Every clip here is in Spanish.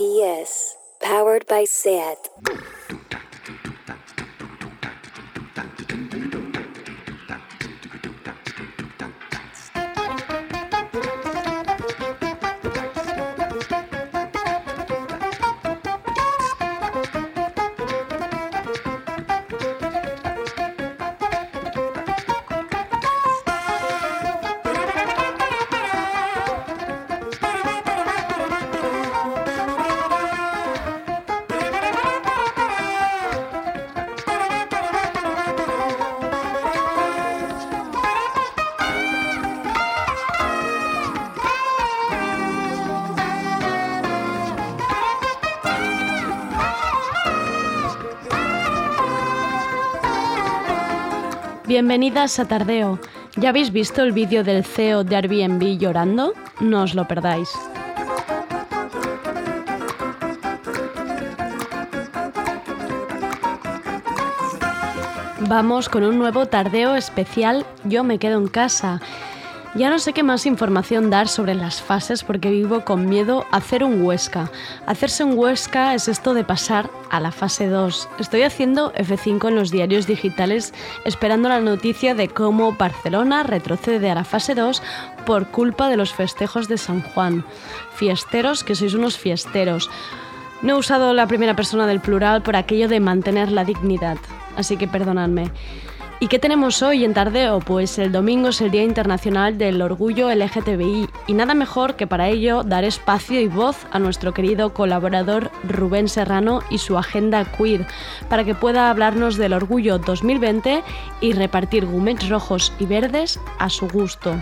RPS, powered by SAT. Bienvenidas a Tardeo. ¿Ya habéis visto el vídeo del CEO de Airbnb llorando? No os lo perdáis. Vamos con un nuevo tardeo especial Yo me quedo en casa ya no sé qué más información dar sobre las fases porque vivo con miedo a hacer un Huesca. Hacerse un Huesca es esto de pasar a la fase 2. Estoy haciendo F5 en los diarios digitales esperando la noticia de cómo Barcelona retrocede a la fase 2 por culpa de los festejos de San Juan. Fiesteros, que sois unos fiesteros. No he usado la primera persona del plural por aquello de mantener la dignidad, así que perdonadme. ¿Y qué tenemos hoy en Tardeo? Pues el domingo es el Día Internacional del Orgullo LGTBI y nada mejor que para ello dar espacio y voz a nuestro querido colaborador Rubén Serrano y su agenda queer para que pueda hablarnos del Orgullo 2020 y repartir gumets rojos y verdes a su gusto.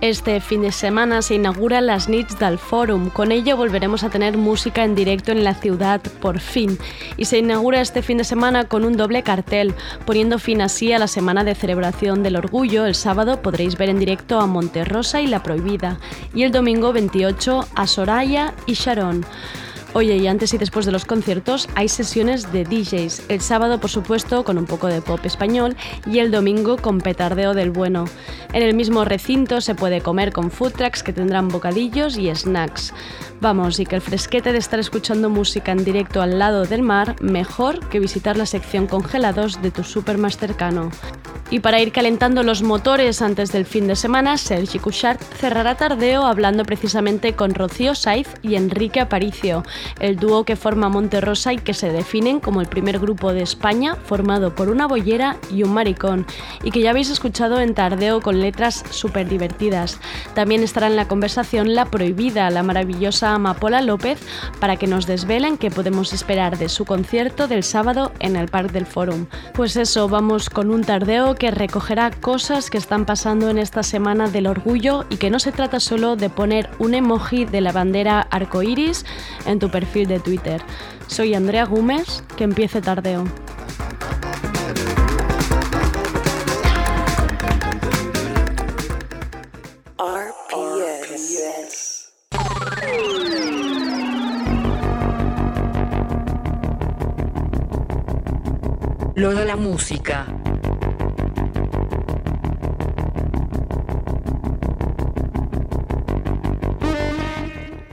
Este fin de semana se inaugura las Nits del Forum. Con ello volveremos a tener música en directo en la ciudad, por fin. Y se inaugura este fin de semana con un doble cartel, poniendo fin así a la semana de celebración del orgullo. El sábado podréis ver en directo a Monterrosa y La Prohibida. Y el domingo 28 a Soraya y Sharon. Oye, y antes y después de los conciertos hay sesiones de DJs. El sábado, por supuesto, con un poco de pop español y el domingo con petardeo del bueno. En el mismo recinto se puede comer con food trucks que tendrán bocadillos y snacks. Vamos, y que el fresquete de estar escuchando música en directo al lado del mar, mejor que visitar la sección congelados de tu súper más cercano. Y para ir calentando los motores antes del fin de semana, Sergi Couchard cerrará tardeo hablando precisamente con Rocío Saiz y Enrique Aparicio, el dúo que forma Monterrosa y que se definen como el primer grupo de España formado por una boyera y un maricón, y que ya habéis escuchado en tardeo con letras súper divertidas. También estará en la conversación La Prohibida, la maravillosa Amapola López, para que nos desvelen qué podemos esperar de su concierto del sábado en el Parque del Forum. Pues eso, vamos con un tardeo que recogerá cosas que están pasando en esta semana del orgullo y que no se trata solo de poner un emoji de la bandera arcoiris en tu perfil de Twitter. Soy Andrea Gómez, que empiece tardeo. Lo de la música.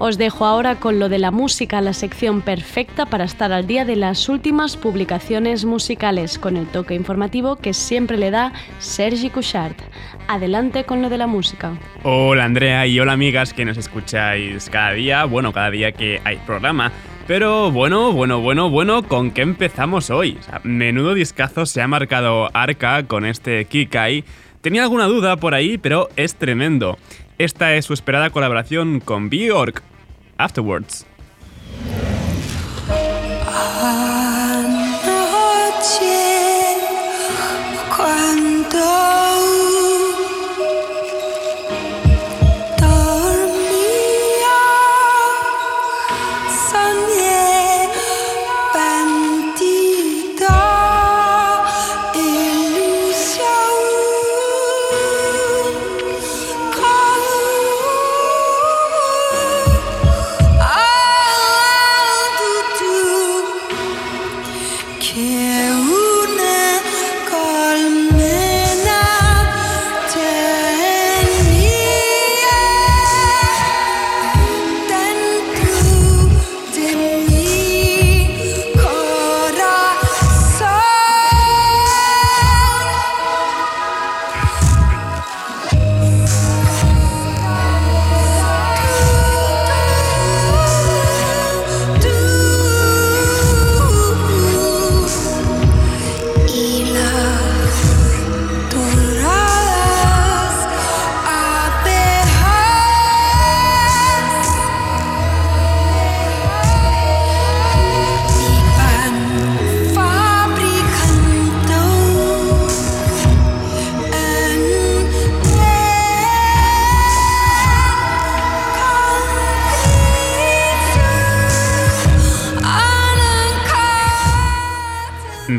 Os dejo ahora con lo de la música, la sección perfecta para estar al día de las últimas publicaciones musicales, con el toque informativo que siempre le da Sergi Couchard. Adelante con lo de la música. Hola Andrea y hola amigas que nos escucháis cada día, bueno, cada día que hay programa. Pero bueno, bueno, bueno, bueno, ¿con qué empezamos hoy? menudo discazo se ha marcado Arca con este Kikai. Tenía alguna duda por ahí, pero es tremendo. Esta es su esperada colaboración con Bjork, afterwards. Que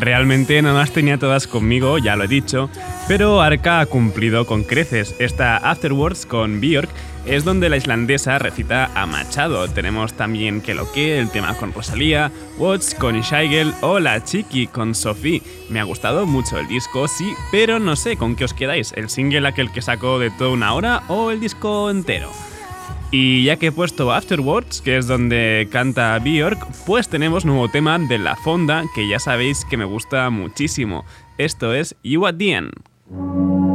Realmente no las tenía todas conmigo, ya lo he dicho, pero Arca ha cumplido con creces. Esta Afterwards con Björk es donde la islandesa recita a Machado. Tenemos también Que lo que, el tema con Rosalía, Watch con Shaigel o La Chiqui con Sophie. Me ha gustado mucho el disco, sí, pero no sé con qué os quedáis, el single aquel que sacó de toda una hora o el disco entero. Y ya que he puesto Afterwards, que es donde canta Björk, pues tenemos nuevo tema de La Fonda, que ya sabéis que me gusta muchísimo. Esto es You at the End.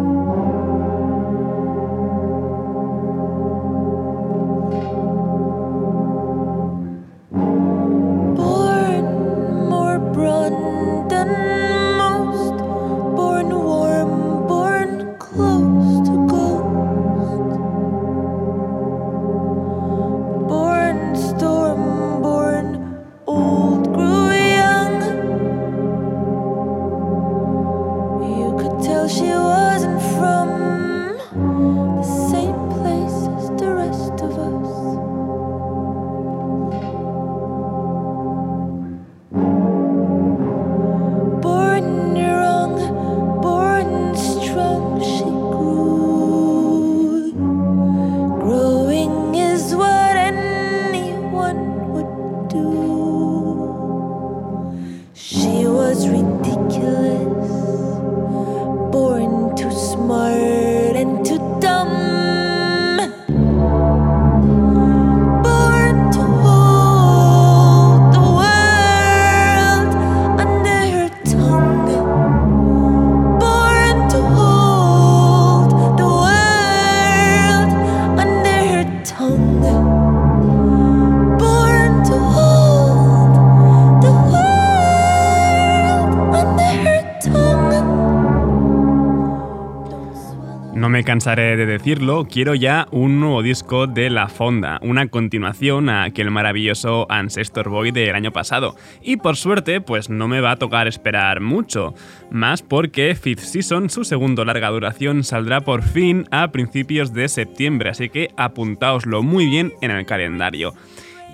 Cansaré de decirlo, quiero ya un nuevo disco de La Fonda, una continuación a aquel maravilloso Ancestor Boy del año pasado. Y por suerte, pues no me va a tocar esperar mucho, más porque Fifth Season, su segundo larga duración, saldrá por fin a principios de septiembre, así que apuntaoslo muy bien en el calendario.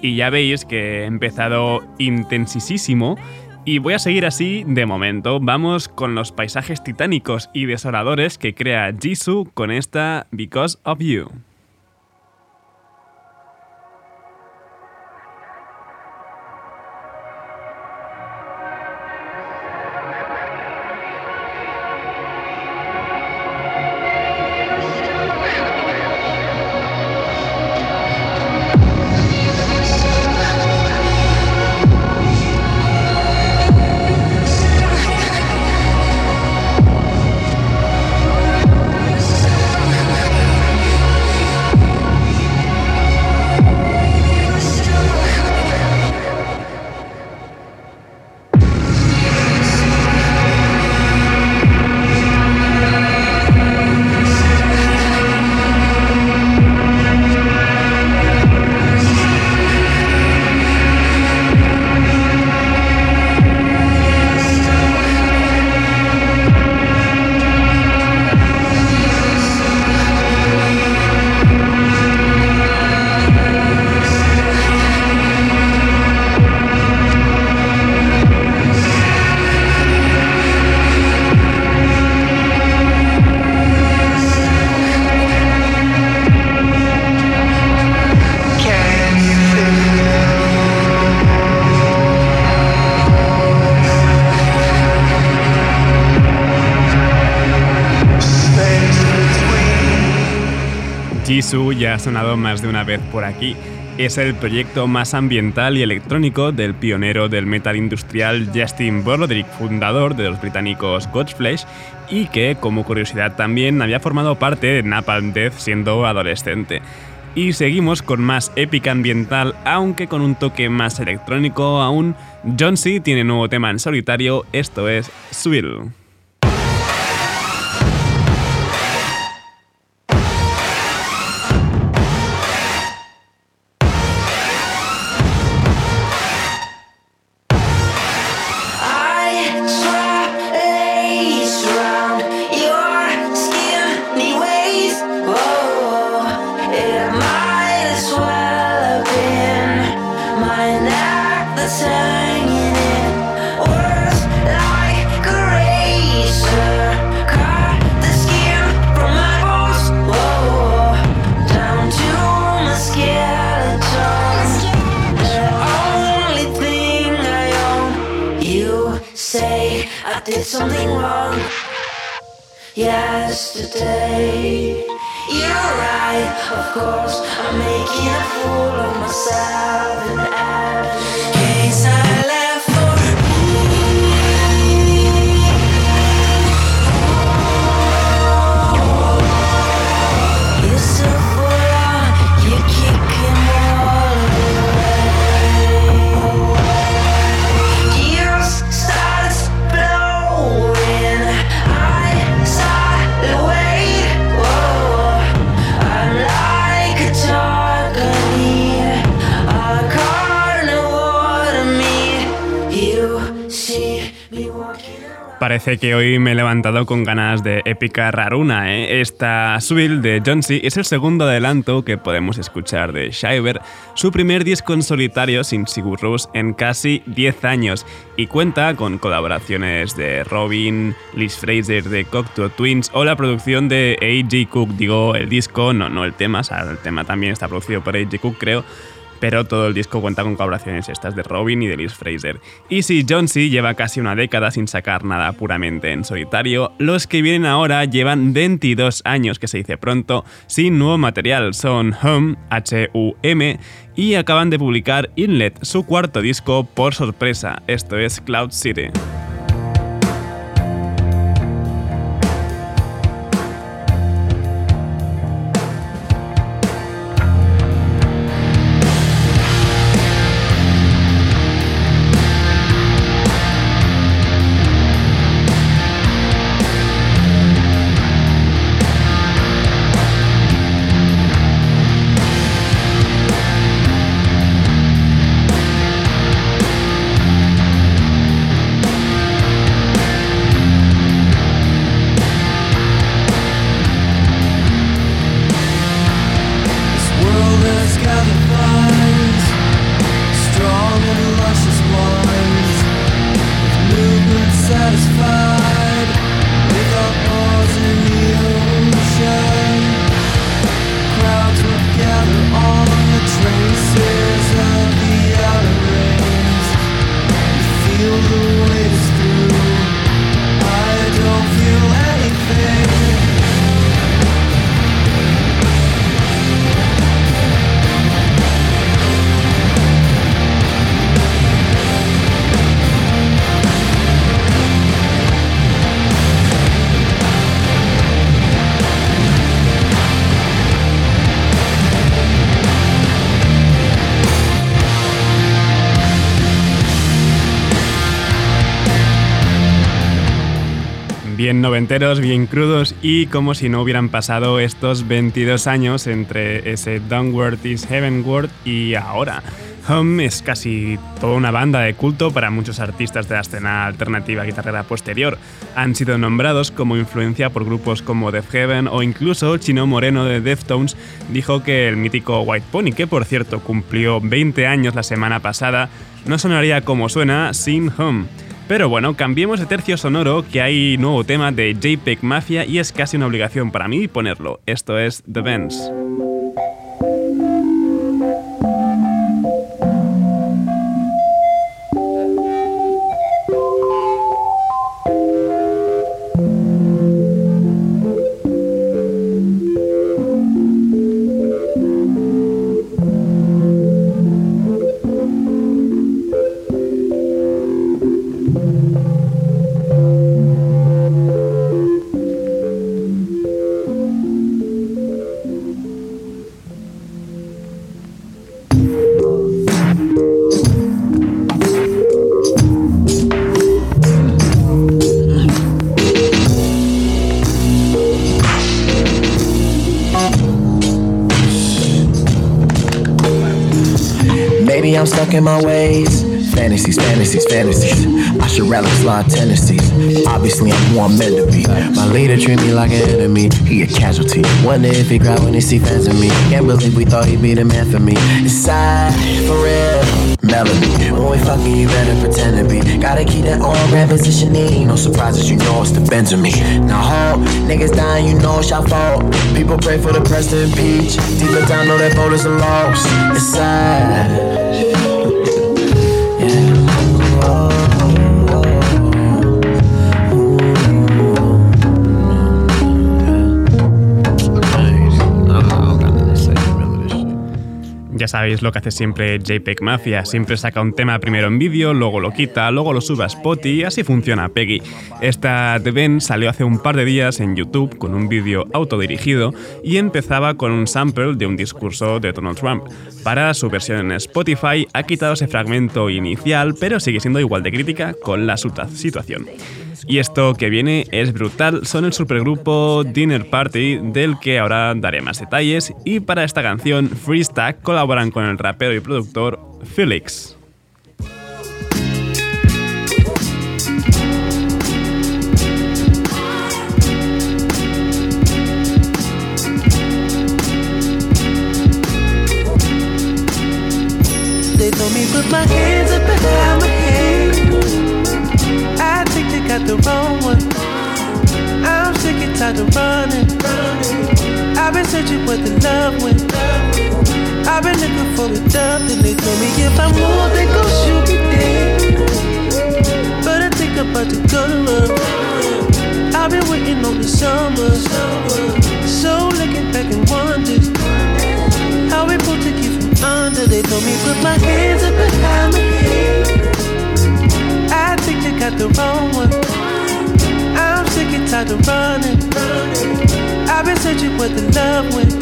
Y ya veis que he empezado intensísimo y voy a seguir así de momento. Vamos con los paisajes titánicos y desoladores que crea Jisoo con esta Because of You. Jisoo ya ha sonado más de una vez por aquí. Es el proyecto más ambiental y electrónico del pionero del metal industrial Justin Broderick, fundador de los británicos Godflesh, y que, como curiosidad también, había formado parte de Napalm Death siendo adolescente. Y seguimos con más épica ambiental, aunque con un toque más electrónico aún. John C. tiene nuevo tema en solitario, esto es Swill. Parece que hoy me he levantado con ganas de épica raruna, ¿eh? Esta Swill de Johnsy es el segundo adelanto que podemos escuchar de Shiver, su primer disco en solitario sin Sigur Rós en casi 10 años, y cuenta con colaboraciones de Robin, Liz Fraser de Cocteau Twins o la producción de A.J. Cook, digo el disco, no, no el tema, el tema también está producido por A.J. Cook creo, pero todo el disco cuenta con colaboraciones estas de Robin y de Liz Fraser. Y si Johnsy lleva casi una década sin sacar nada puramente en solitario, los que vienen ahora llevan 22 años, que se dice pronto, sin nuevo material. Son Hum, H-U-M, y acaban de publicar Inlet, su cuarto disco por sorpresa. Esto es Cloud City. Bien noventeros, bien crudos y como si no hubieran pasado estos 22 años entre ese Downward is Heavenward y ahora. Home es casi toda una banda de culto para muchos artistas de la escena alternativa guitarrera posterior. Han sido nombrados como influencia por grupos como Def Heaven o incluso Chino Moreno de Deftones dijo que el mítico White Pony, que por cierto cumplió 20 años la semana pasada, no sonaría como suena sin Home. Pero bueno, cambiemos de tercio sonoro que hay nuevo tema de JPEG Mafia y es casi una obligación para mí ponerlo. Esto es The Vents. My ways. Fantasies, fantasies, fantasies. I should rather slide tendencies. Obviously, I'm who I'm meant to be. My leader treat me like an enemy. He a casualty. Wonder if he cry when he see fans of me. Can't believe we thought he'd be the man for me. It's sad, for real. Melody, when we fucking, you better pretend to be. Gotta keep that on brand positioning. No surprises, you know it's the Benjamin. Now, ho, niggas dying, you know it's your fault. People pray for the press to impeach. Deep down, know that voters are lost. It's sad. Sabéis lo que hace siempre JPEG Mafia, siempre saca un tema primero en vídeo, luego lo quita, luego lo sube a Spotify y así funciona Peggy. Esta Ben salió hace un par de días en YouTube con un vídeo autodirigido y empezaba con un sample de un discurso de Donald Trump. Para su versión en Spotify ha quitado ese fragmento inicial, pero sigue siendo igual de crítica con la situación. Y esto que viene es brutal, son el supergrupo Dinner Party del que ahora daré más detalles y para esta canción Freestack colaboran con el rapero y productor Felix. My hands up behind my head. I think they got the wrong one. I'm sick and tired of running. I've been searching where the love went. I've been looking for the dove, and they told me if I move, they gon' shoot me dead. But I think I'm about to go love. I've been waiting on the summer. So looking back and wonders how we pulled to keep under. They told me put my hands up behind my head. I think they got the wrong one. I'm sick and tired of running. I've been searching where the love went.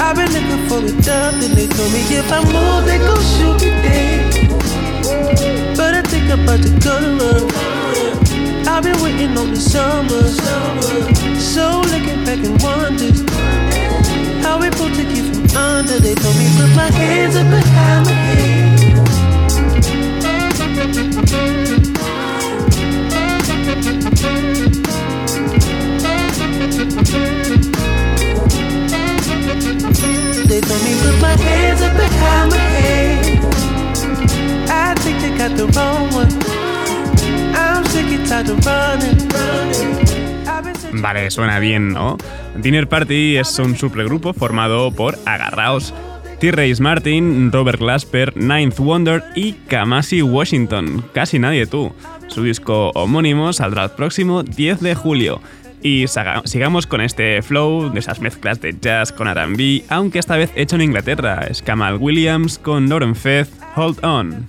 I've been looking for the dove, and they told me if I move, they gon' shoot me dead. But I think I'm about to go to love. I've been waiting on the summer. So looking back and wondering how we pulled to keep from They told me put my hands up behind my head. They told me put my hands up behind my head. I think they got the wrong one. I'm sick and tired Vale, suena bien, ¿no? Dinner Party es un supergrupo formado por Agarraos, T-Race Martin, Robert Glasper, Ninth Wonder y Kamasi Washington. Casi nadie tú. Su disco homónimo saldrá el próximo 10 de julio. Y sigamos con este flow de esas mezclas de jazz con RB, aunque esta vez hecho en Inglaterra. Es Kamal Williams con Lauren Feth, Hold On.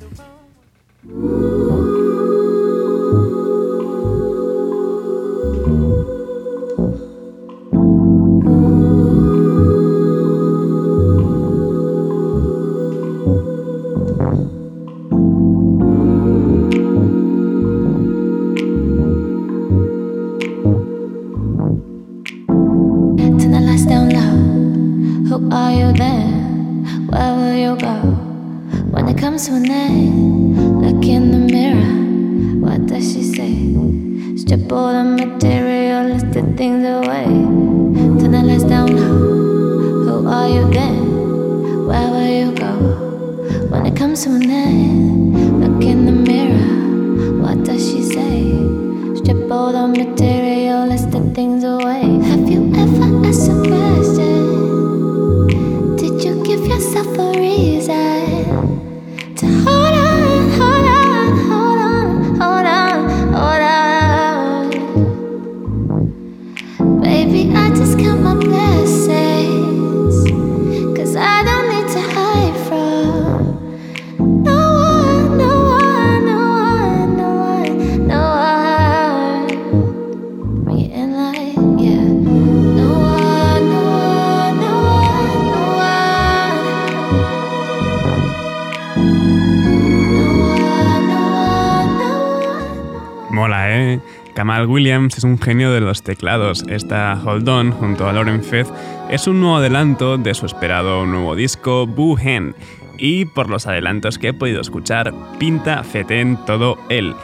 Williams es un genio de los teclados. Esta Hold On, junto a Lauren Feth, es un nuevo adelanto de su esperado nuevo disco, Boo Hen. Y por los adelantos que he podido escuchar, pinta fetén todo él.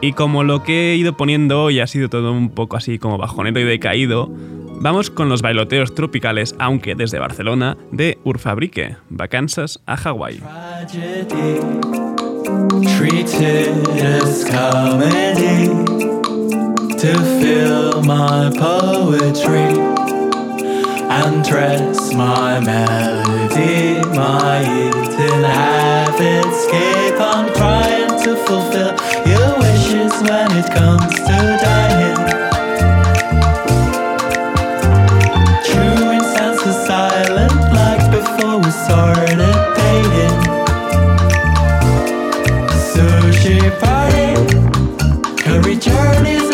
Y como lo que he ido poniendo hoy ha sido todo un poco así como bajonero y decaído, vamos con los bailoteos tropicales, aunque desde Barcelona, de Urfabrique, vacanzas a Hawái. to fill my poetry and dress my melody, my eating habits. Keep on trying to fulfill your wishes when it comes to dying. True incense is silent like before we started dating. Sushi party, curry journeys.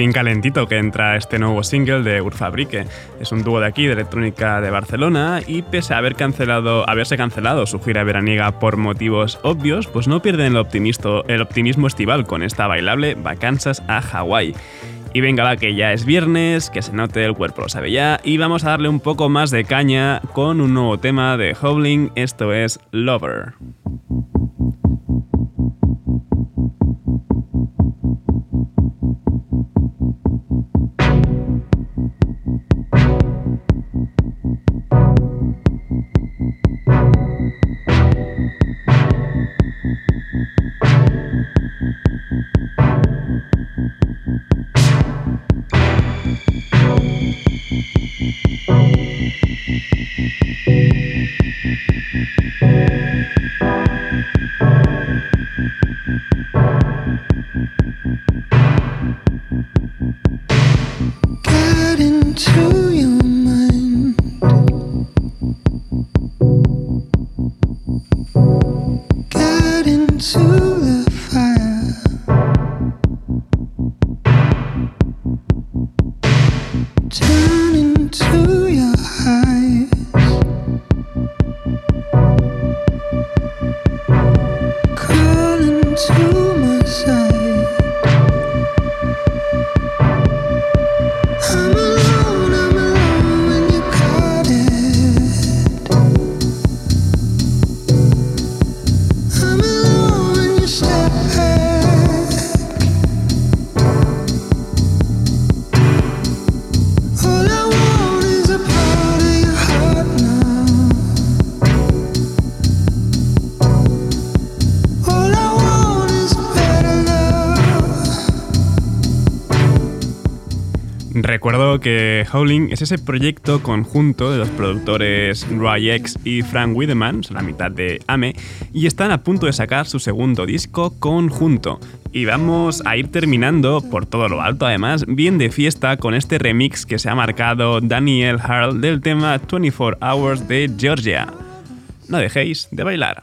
Bien calentito que entra este nuevo single de Urfabrique. Es un dúo de aquí, de electrónica de Barcelona, y pese a haber cancelado, haberse cancelado su gira veraniega por motivos obvios, pues no pierden el, el optimismo estival con esta bailable Vacanzas a Hawái. Y venga, va, que ya es viernes, que se note el cuerpo, lo sabe ya, y vamos a darle un poco más de caña con un nuevo tema de Howling, esto es Lover. Recuerdo que Howling es ese proyecto conjunto de los productores Roy X y Frank Wiedemann, son la mitad de AME, y están a punto de sacar su segundo disco conjunto. Y vamos a ir terminando, por todo lo alto además, bien de fiesta con este remix que se ha marcado Daniel Harl del tema 24 Hours de Georgia. No dejéis de bailar.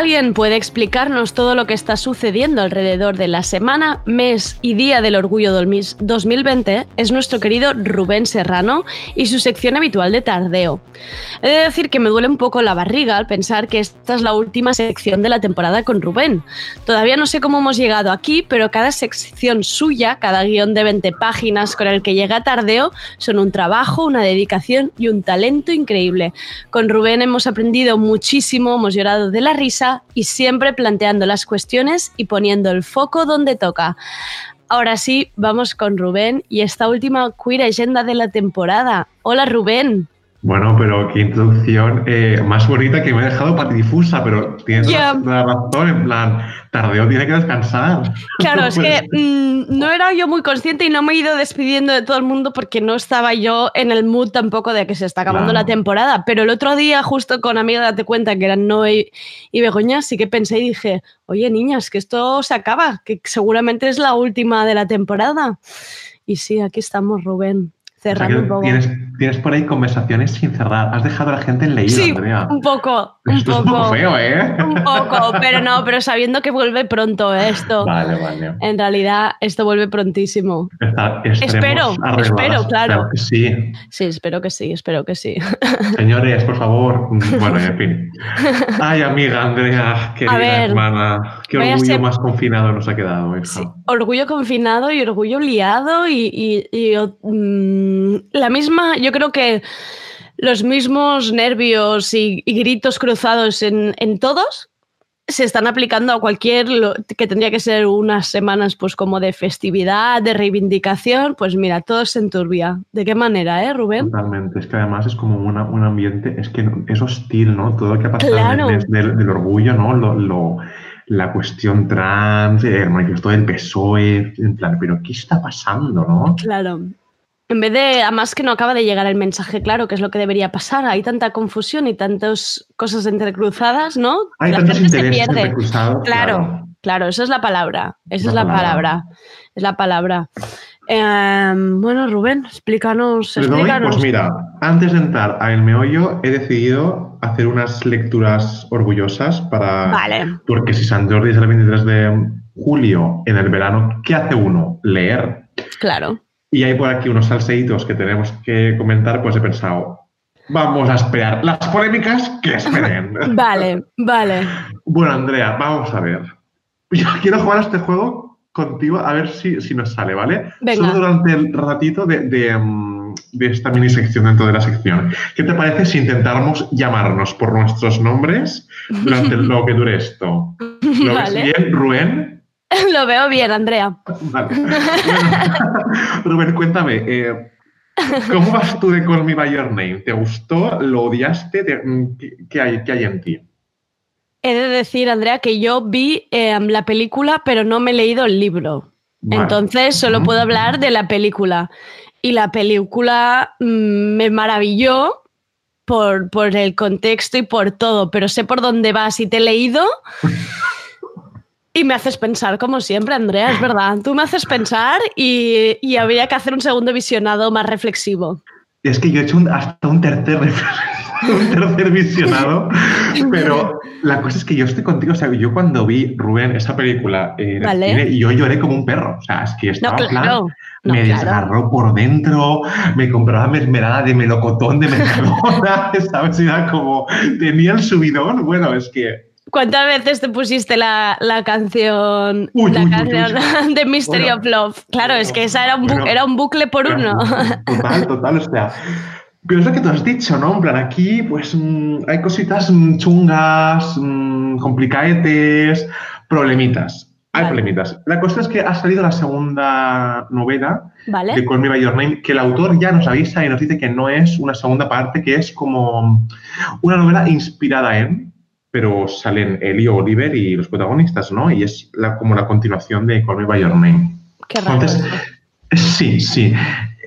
Alguien puede explicarnos todo lo que está sucediendo alrededor de la semana, mes y día del Orgullo 2020, es nuestro querido Rubén Serrano y su sección habitual de tardeo. He de decir que me duele un poco la barriga al pensar que esta es la última sección de la temporada con Rubén. Todavía no sé cómo hemos llegado aquí, pero cada sección suya, cada guion de 20 páginas con el que llega tardeo, son un trabajo, una dedicación y un talento increíble. Con Rubén hemos aprendido muchísimo, hemos llorado de la risa y siempre planteando las cuestiones y poniendo el foco donde toca. Ahora sí, vamos con Rubén y esta última queer agenda de la temporada. Hola Rubén. Bueno, pero qué introducción eh, más bonita que me ha dejado patidifusa, pero tienes Ya. la, razón, en plan, tardeo tiene que descansar. Claro, es que mm, no era yo muy consciente y no me he ido despidiendo de todo el mundo porque no estaba yo en el mood tampoco de que se está acabando Claro. la temporada. Pero el otro día, justo con amiga, date cuenta que eran Noé y Begoña, sí que pensé y dije, oye niñas, que esto se acaba, que seguramente es la última de la temporada. Y sí, aquí estamos, Rubén, o sea, cerrando un poco. tienes, tienes por ahí conversaciones sin cerrar. Has dejado a la gente en leído, Sí, Andrea. un poco, un Esto es un poco poco. feo, ¿eh? Un poco, pero no, pero sabiendo que vuelve pronto esto. Vale, vale. En realidad, esto vuelve prontísimo. Está- Espero, arregladas. espero, claro. que sí. Sí, espero que sí, espero que sí. Señores, por favor. Bueno, en fin. Ay, amiga Andrea, querida ver, hermana. Qué orgullo ser- más confinado nos ha quedado, hija. Orgullo confinado y orgullo liado y, y- y, mm, la misma, yo creo que los mismos nervios y, y gritos cruzados en, en todos se están aplicando a cualquier lo- que tendría que ser unas semanas pues como de festividad, de reivindicación, pues mira, todo se enturbia. ¿De qué manera, eh, Rubén? Totalmente. Es que además es como una- un ambiente, es que es hostil, ¿no? Todo lo que ha pasado Claro. en el del, del orgullo, ¿no? Lo, lo- la cuestión trans, el manifiesto del PSOE, en plan, pero ¿qué está pasando, no? Claro. En vez de, además que no acaba de llegar el mensaje claro, que es lo que debería pasar. Hay tanta confusión y tantas cosas entrecruzadas, ¿no? Hay la tantos gente se intereses pierde. entrecruzados, Claro, claro. claro, esa es la palabra. Esa es La la palabra. palabra. Es la palabra. Em, bueno, Rubén, explícanos, doy, explícanos. Pues mira, antes de entrar a El Meollo, he decidido hacer unas lecturas orgullosas para... Vale. Porque si San Jordi es el 23 de julio, en el verano, ¿qué hace uno? Leer. Claro. Y hay por aquí unos salseitos que tenemos que comentar, pues he pensado, vamos a esperar las polémicas que esperen. Vale, vale. bueno, Andrea, vamos a ver. Yo quiero jugar a este juego contigo a ver si, si nos sale, ¿vale? Venga. Solo durante el ratito de, de, mm, de esta mini sección dentro de la sección. ¿Qué te parece si intentáramos llamarnos por nuestros nombres durante lo que dure esto? ¿Lo ves Vale. bien, Rubén? Lo veo bien, Andrea. Vale. Bueno, Rubén, cuéntame, eh, ¿cómo vas tú de Call Me By Your Name? ¿Te gustó? ¿Lo odiaste? ¿Te- mm, ¿Qué, qué hay, qué hay en ti? He de decir, Andrea, que yo vi em, la película, pero no me he leído el libro. Entonces solo puedo hablar de la película. Y la película mm, me maravilló por, por el contexto y por todo, pero sé por dónde vas y te he leído. Y me haces pensar, como siempre, Andrea, es verdad. Tú me haces pensar y, y habría que hacer un segundo visionado más reflexivo. Es que yo he hecho un- hasta un tercer, un tercer visionado, pero la cosa es que yo estoy contigo. O sea, yo cuando vi, Rubén, esa película el Vale. cine, yo lloré como un perro. O sea, es que No, estaba plan, claro. No, me claro. desgarró por dentro, me compraba mermelada de melocotón de Mercadona, ¿sabes? Era como, tenía el subidón. Bueno, es que ¿Cuántas veces te pusiste la, la canción, Uy, la uy, uy, canción de Mystery Bueno. of Love? Claro, es que esa era un, bu- Bueno. era un bucle por uno. Total, total, o sea. Pero es lo que tú has dicho, ¿no? En plan, aquí, pues mm, hay cositas mm, chungas, mm, complicaetes, problemitas. Hay Vale. problemitas. La cosa es que ha salido la segunda novela ¿Vale? de Call Me By Your Name, que el autor ya nos avisa y nos dice que no es una segunda parte, que es como una novela inspirada en, pero salen Ellie, Oliver y los protagonistas, ¿no? Y es la, como la continuación de Call Me By Your Name. Qué raro. Entonces, sí, sí.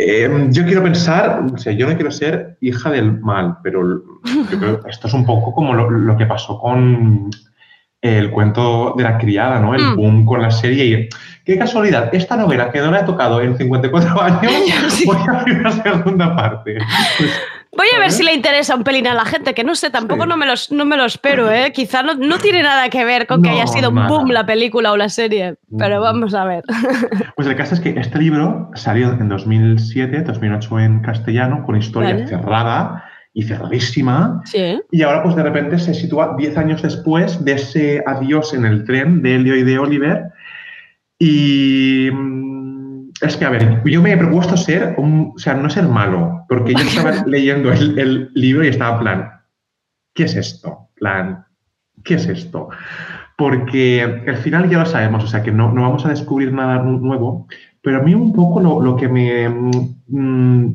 Eh, yo quiero pensar, o sea, yo no quiero ser hija del mal, pero yo creo que esto es un poco como lo, lo que pasó con el cuento de la criada, ¿no? El Mm. boom con la serie. Y, qué casualidad, esta novela que no la he tocado en 54 años, Sí. voy a abrir una segunda parte. Pues, Voy a ver si le interesa un pelín a la gente, que no sé, tampoco Sí. no, me los, no me lo espero, ¿eh? Quizá no, no tiene nada que ver con que No, haya sido un boom la película o la serie, pero No. vamos a ver. Pues el caso es que este libro salió en 2007, 2008 en castellano, con historia Vale. cerrada y cerradísima. Sí. Y ahora, pues de repente se sitúa 10 años después de ese adiós en el tren de Elio y de Oliver. Y mm, es que, a ver, yo me he propuesto ser, un, o sea, no ser malo, porque yo estaba leyendo el, el libro y estaba en plan, ¿qué es esto? plan, ¿qué es esto? Porque el final ya lo sabemos, o sea, que no, no vamos a descubrir nada nu- nuevo, pero a mí un poco lo, lo que me... mm,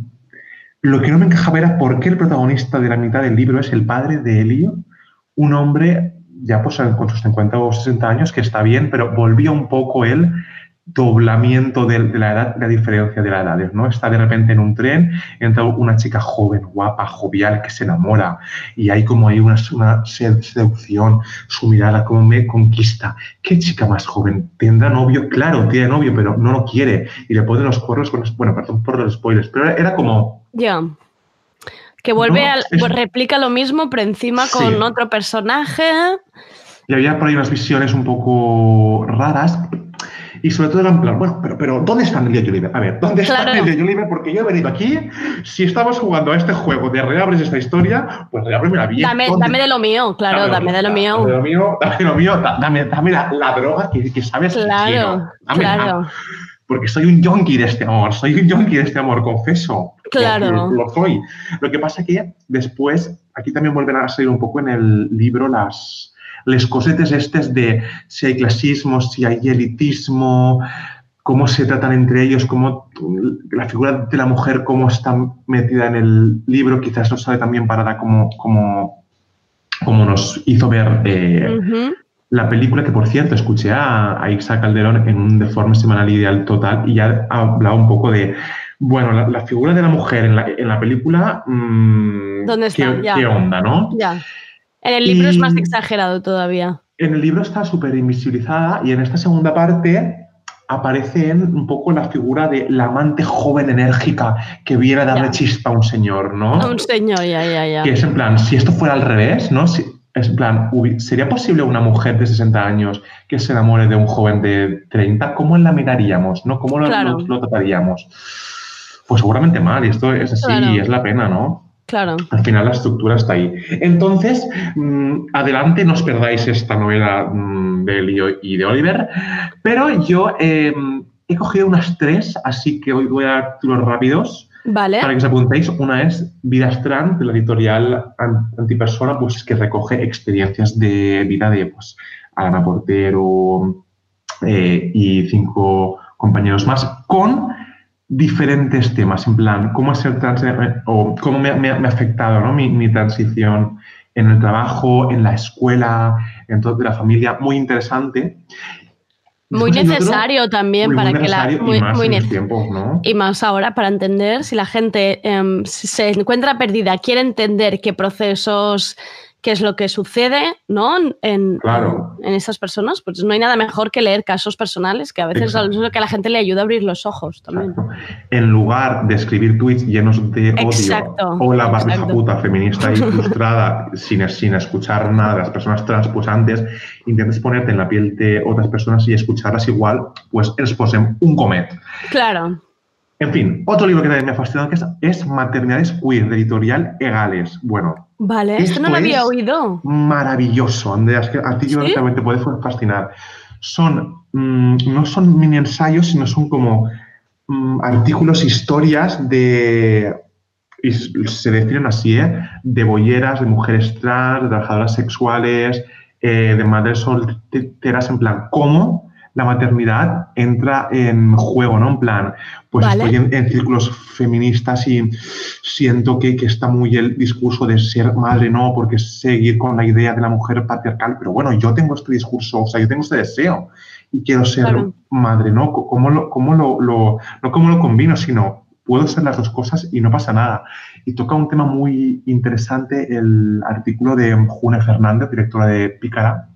lo que no me encajaba era por qué el protagonista de la mitad del libro es el padre de Elio, un hombre ya pues con sus 50 o 60 años que está bien, pero volvía un poco el doblamiento de, de la edad, la diferencia de las edades, ¿no? Está de repente en un tren, entra una chica joven, guapa, jovial, que se enamora y hay como ahí una, una sed- seducción, su mirada como me conquista. ¿Qué chica más joven? ¿Tendrá novio? Claro, tiene novio, pero no lo quiere y le pone los cuernos con... Bueno, perdón por los spoilers, pero era como... Ya. Que vuelve No, al, es- pues replica lo mismo, pero encima Sí. con otro personaje. Y había por ahí unas visiones un poco raras. Y sobre todo era en plan, bueno, pero, pero ¿dónde está y Oliver? A ver, ¿dónde está Claro. Nelia y Oliver? Porque yo he venido aquí, si estamos jugando a este juego de reabres esta historia, pues reábremela bien. Dame, ¿Dónde- dame de lo mío, claro, dame de lo mío. Dame de lo mío, dame de lo mío, da- dame, dame la, la droga que, que sabes que Claro, quiero. Dame, claro. dame. Porque soy un yonki de este amor, soy un yonki de este amor, confeso. Claro. Lo, lo soy. Lo que pasa que después, aquí también vuelven a salir un poco en el libro las les cosetes estes de si hay clasismo, si hay elitismo, cómo se tratan entre ellos, cómo la figura de la mujer, cómo está metida en el libro, quizás no sale tan bien parada como, como, como nos hizo ver eh, la película, que por cierto, escuché a, a Isa Calderón en un deforme semanal ideal total y ya hablaba un poco de, bueno, la, la figura de la mujer en la, en la película, mm, ¿Dónde está? ¿qué, Ya. qué onda, no? Ya. En el libro es más exagerado todavía. En el libro está súper invisibilizada y en esta segunda parte aparece un poco la figura de la amante joven enérgica que viene a darle Ya. chispa a un señor, ¿no? Un señor, ya, ya, ya. Que es en plan, si esto fuera al revés, ¿no? Si- es en plan, ¿sería posible una mujer de 60 años que se enamore de un joven de 30? ¿Cómo la miraríamos, no? ¿Cómo lo, Claro. lo- lo trataríamos? Pues seguramente mal, y esto es así, Claro. y es la pena, ¿no? Claro. Al final la estructura está ahí. Entonces, mm, adelante, no os perdáis esta novela mm, de Elio y de Oliver, pero yo eh, he cogido unas tres, así que hoy voy a dar títulos rápidos Vale. para que os apuntéis. Una es Vida Strand, de la editorial An- Antipersona, pues que recoge experiencias de vida de pues, Ana Portero eh, y cinco compañeros más, con diferentes temas, en plan, cómo es el trans o cómo me, me- me ha afectado ¿no? mi, mi transición en el trabajo, en la escuela, en toda la familia, muy interesante. Muy Después hay otro necesario también muy, para muy que la. y Muy, más muy en nece- los tiempos, ¿no? Y más ahora para entender si la gente em, se encuentra perdida, quiere entender qué procesos, qué es lo que sucede, ¿no? En, Claro. en, en esas personas, pues no hay nada mejor que leer casos personales, que a veces Exacto. es lo que a la gente le ayuda a abrir los ojos también. en lugar de escribir tweets llenos de odio Exacto, o la exacto. puta feminista y frustrada sin, sin escuchar nada de las personas trans, pues antes intentes ponerte en la piel de otras personas y escucharlas igual, pues es pues, un comet. Claro. En fin, otro libro que también me ha fascinado que es, es Maternidades Queer, de editorial Egales. Bueno, Vale, esto no lo había oído. maravilloso, Andreas, que a ti te puede fascinar. Son, mm, no son mini ensayos, sino son como mm, artículos, historias de, y se definen así, ¿eh? de bolleras, de mujeres trans, de trabajadoras sexuales, eh, de madres solteras, en plan, cómo la maternidad entra en juego, ¿no? En plan, pues Vale. estoy en, en círculos feministas y siento que, que está muy el discurso de ser madre, no, porque seguir con la idea de la mujer patriarcal, pero bueno, yo tengo este discurso, o sea, yo tengo este deseo y quiero ser Claro. madre, ¿no? ¿Cómo lo, cómo lo, lo- no cómo lo combino, sino puedo ser las dos cosas y no pasa nada. Y toca un tema muy interesante el artículo de June Fernández, directora de Pícara,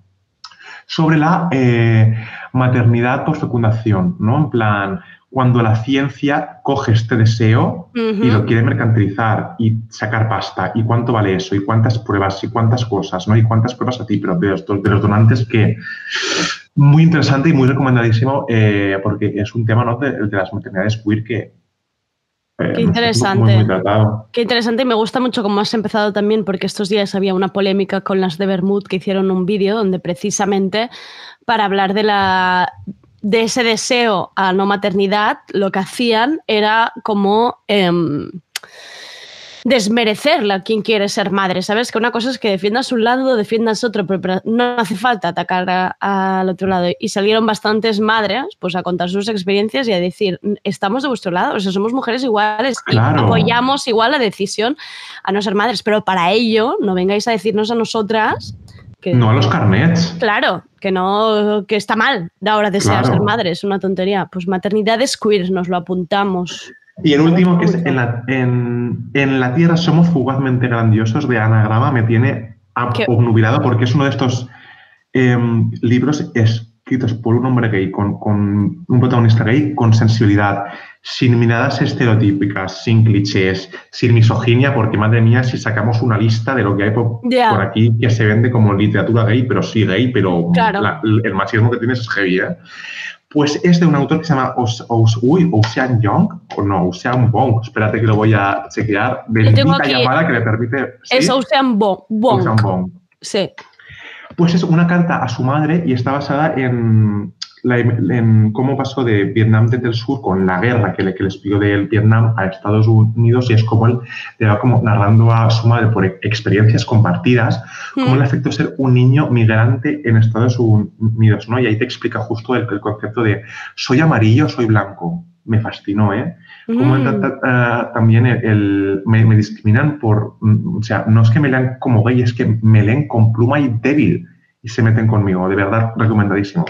sobre la eh, maternidad por fecundación, ¿no? En plan, cuando la ciencia coge este deseo y lo quiere mercantilizar y sacar pasta, y cuánto vale eso, y cuántas pruebas, y cuántas cosas, ¿no? Y cuántas pruebas a ti, pero de los, de los donantes que... Muy interesante y muy recomendadísimo eh, porque es un tema ¿no? de, de las maternidades queer que... eh, Qué interesante. Muy, muy tratado. Qué interesante y me gusta mucho cómo has empezado también, porque estos días había una polémica con las de Bermud que hicieron un vídeo donde precisamente para hablar de la de ese deseo a no maternidad, lo que hacían era como em, desmerecerla quien quiere ser madre, ¿sabes? Que una cosa es que defiendas un lado, defiendas otro, pero, no hace falta atacar a- al otro lado. Y salieron bastantes madres pues a contar sus experiencias y a decir, estamos de vuestro lado, o sea, somos mujeres iguales y apoyamos igual la decisión a no ser madres, pero para ello no vengáis a decirnos a nosotras que... No a los carnets. Claro, que no, que está mal ahora desear Claro. ser madre, es una tontería. Pues maternidades queer, nos lo apuntamos. Y el último, que es en la, en, en la Tierra somos fugazmente grandiosos de Anagrama, me tiene obnubilado porque es uno de estos em, libros escritos por un hombre gay, con, con un protagonista gay, con sensibilidad, sin miradas estereotípicas, sin clichés, sin misoginia, porque madre mía, si sacamos una lista de lo que hay por, aquí que se vende como literatura gay, pero sí gay, pero Claro. la- el machismo que tienes es heavy, ¿eh? Pues es de un autor que se llama Os, Os- uy, Ocean Young, o no, Ocean Bong, espérate que lo voy a chequear. Bendita llamada que le permite... ¿sí? Es Ocean Bo- Wong. Ocean Bong. Sí. Pues es una carta a su madre y está basada en, la- en cómo pasó de Vietnam desde el sur con la guerra que le, que les pidió del Vietnam a Estados Unidos y es como él le va como narrando a su madre por experiencias compartidas cómo Mm. le afectó ser un niño migrante en Estados Unidos, ¿no? Y ahí te explica justo el, el concepto de soy amarillo, soy blanco. Me fascinó, ¿eh? Cómo Mm. ah, también el, el- me, me discriminan por, mm, o sea, no es que me lean como gay, es que me leen con pluma y débil y se meten conmigo. De verdad, recomendadísimo.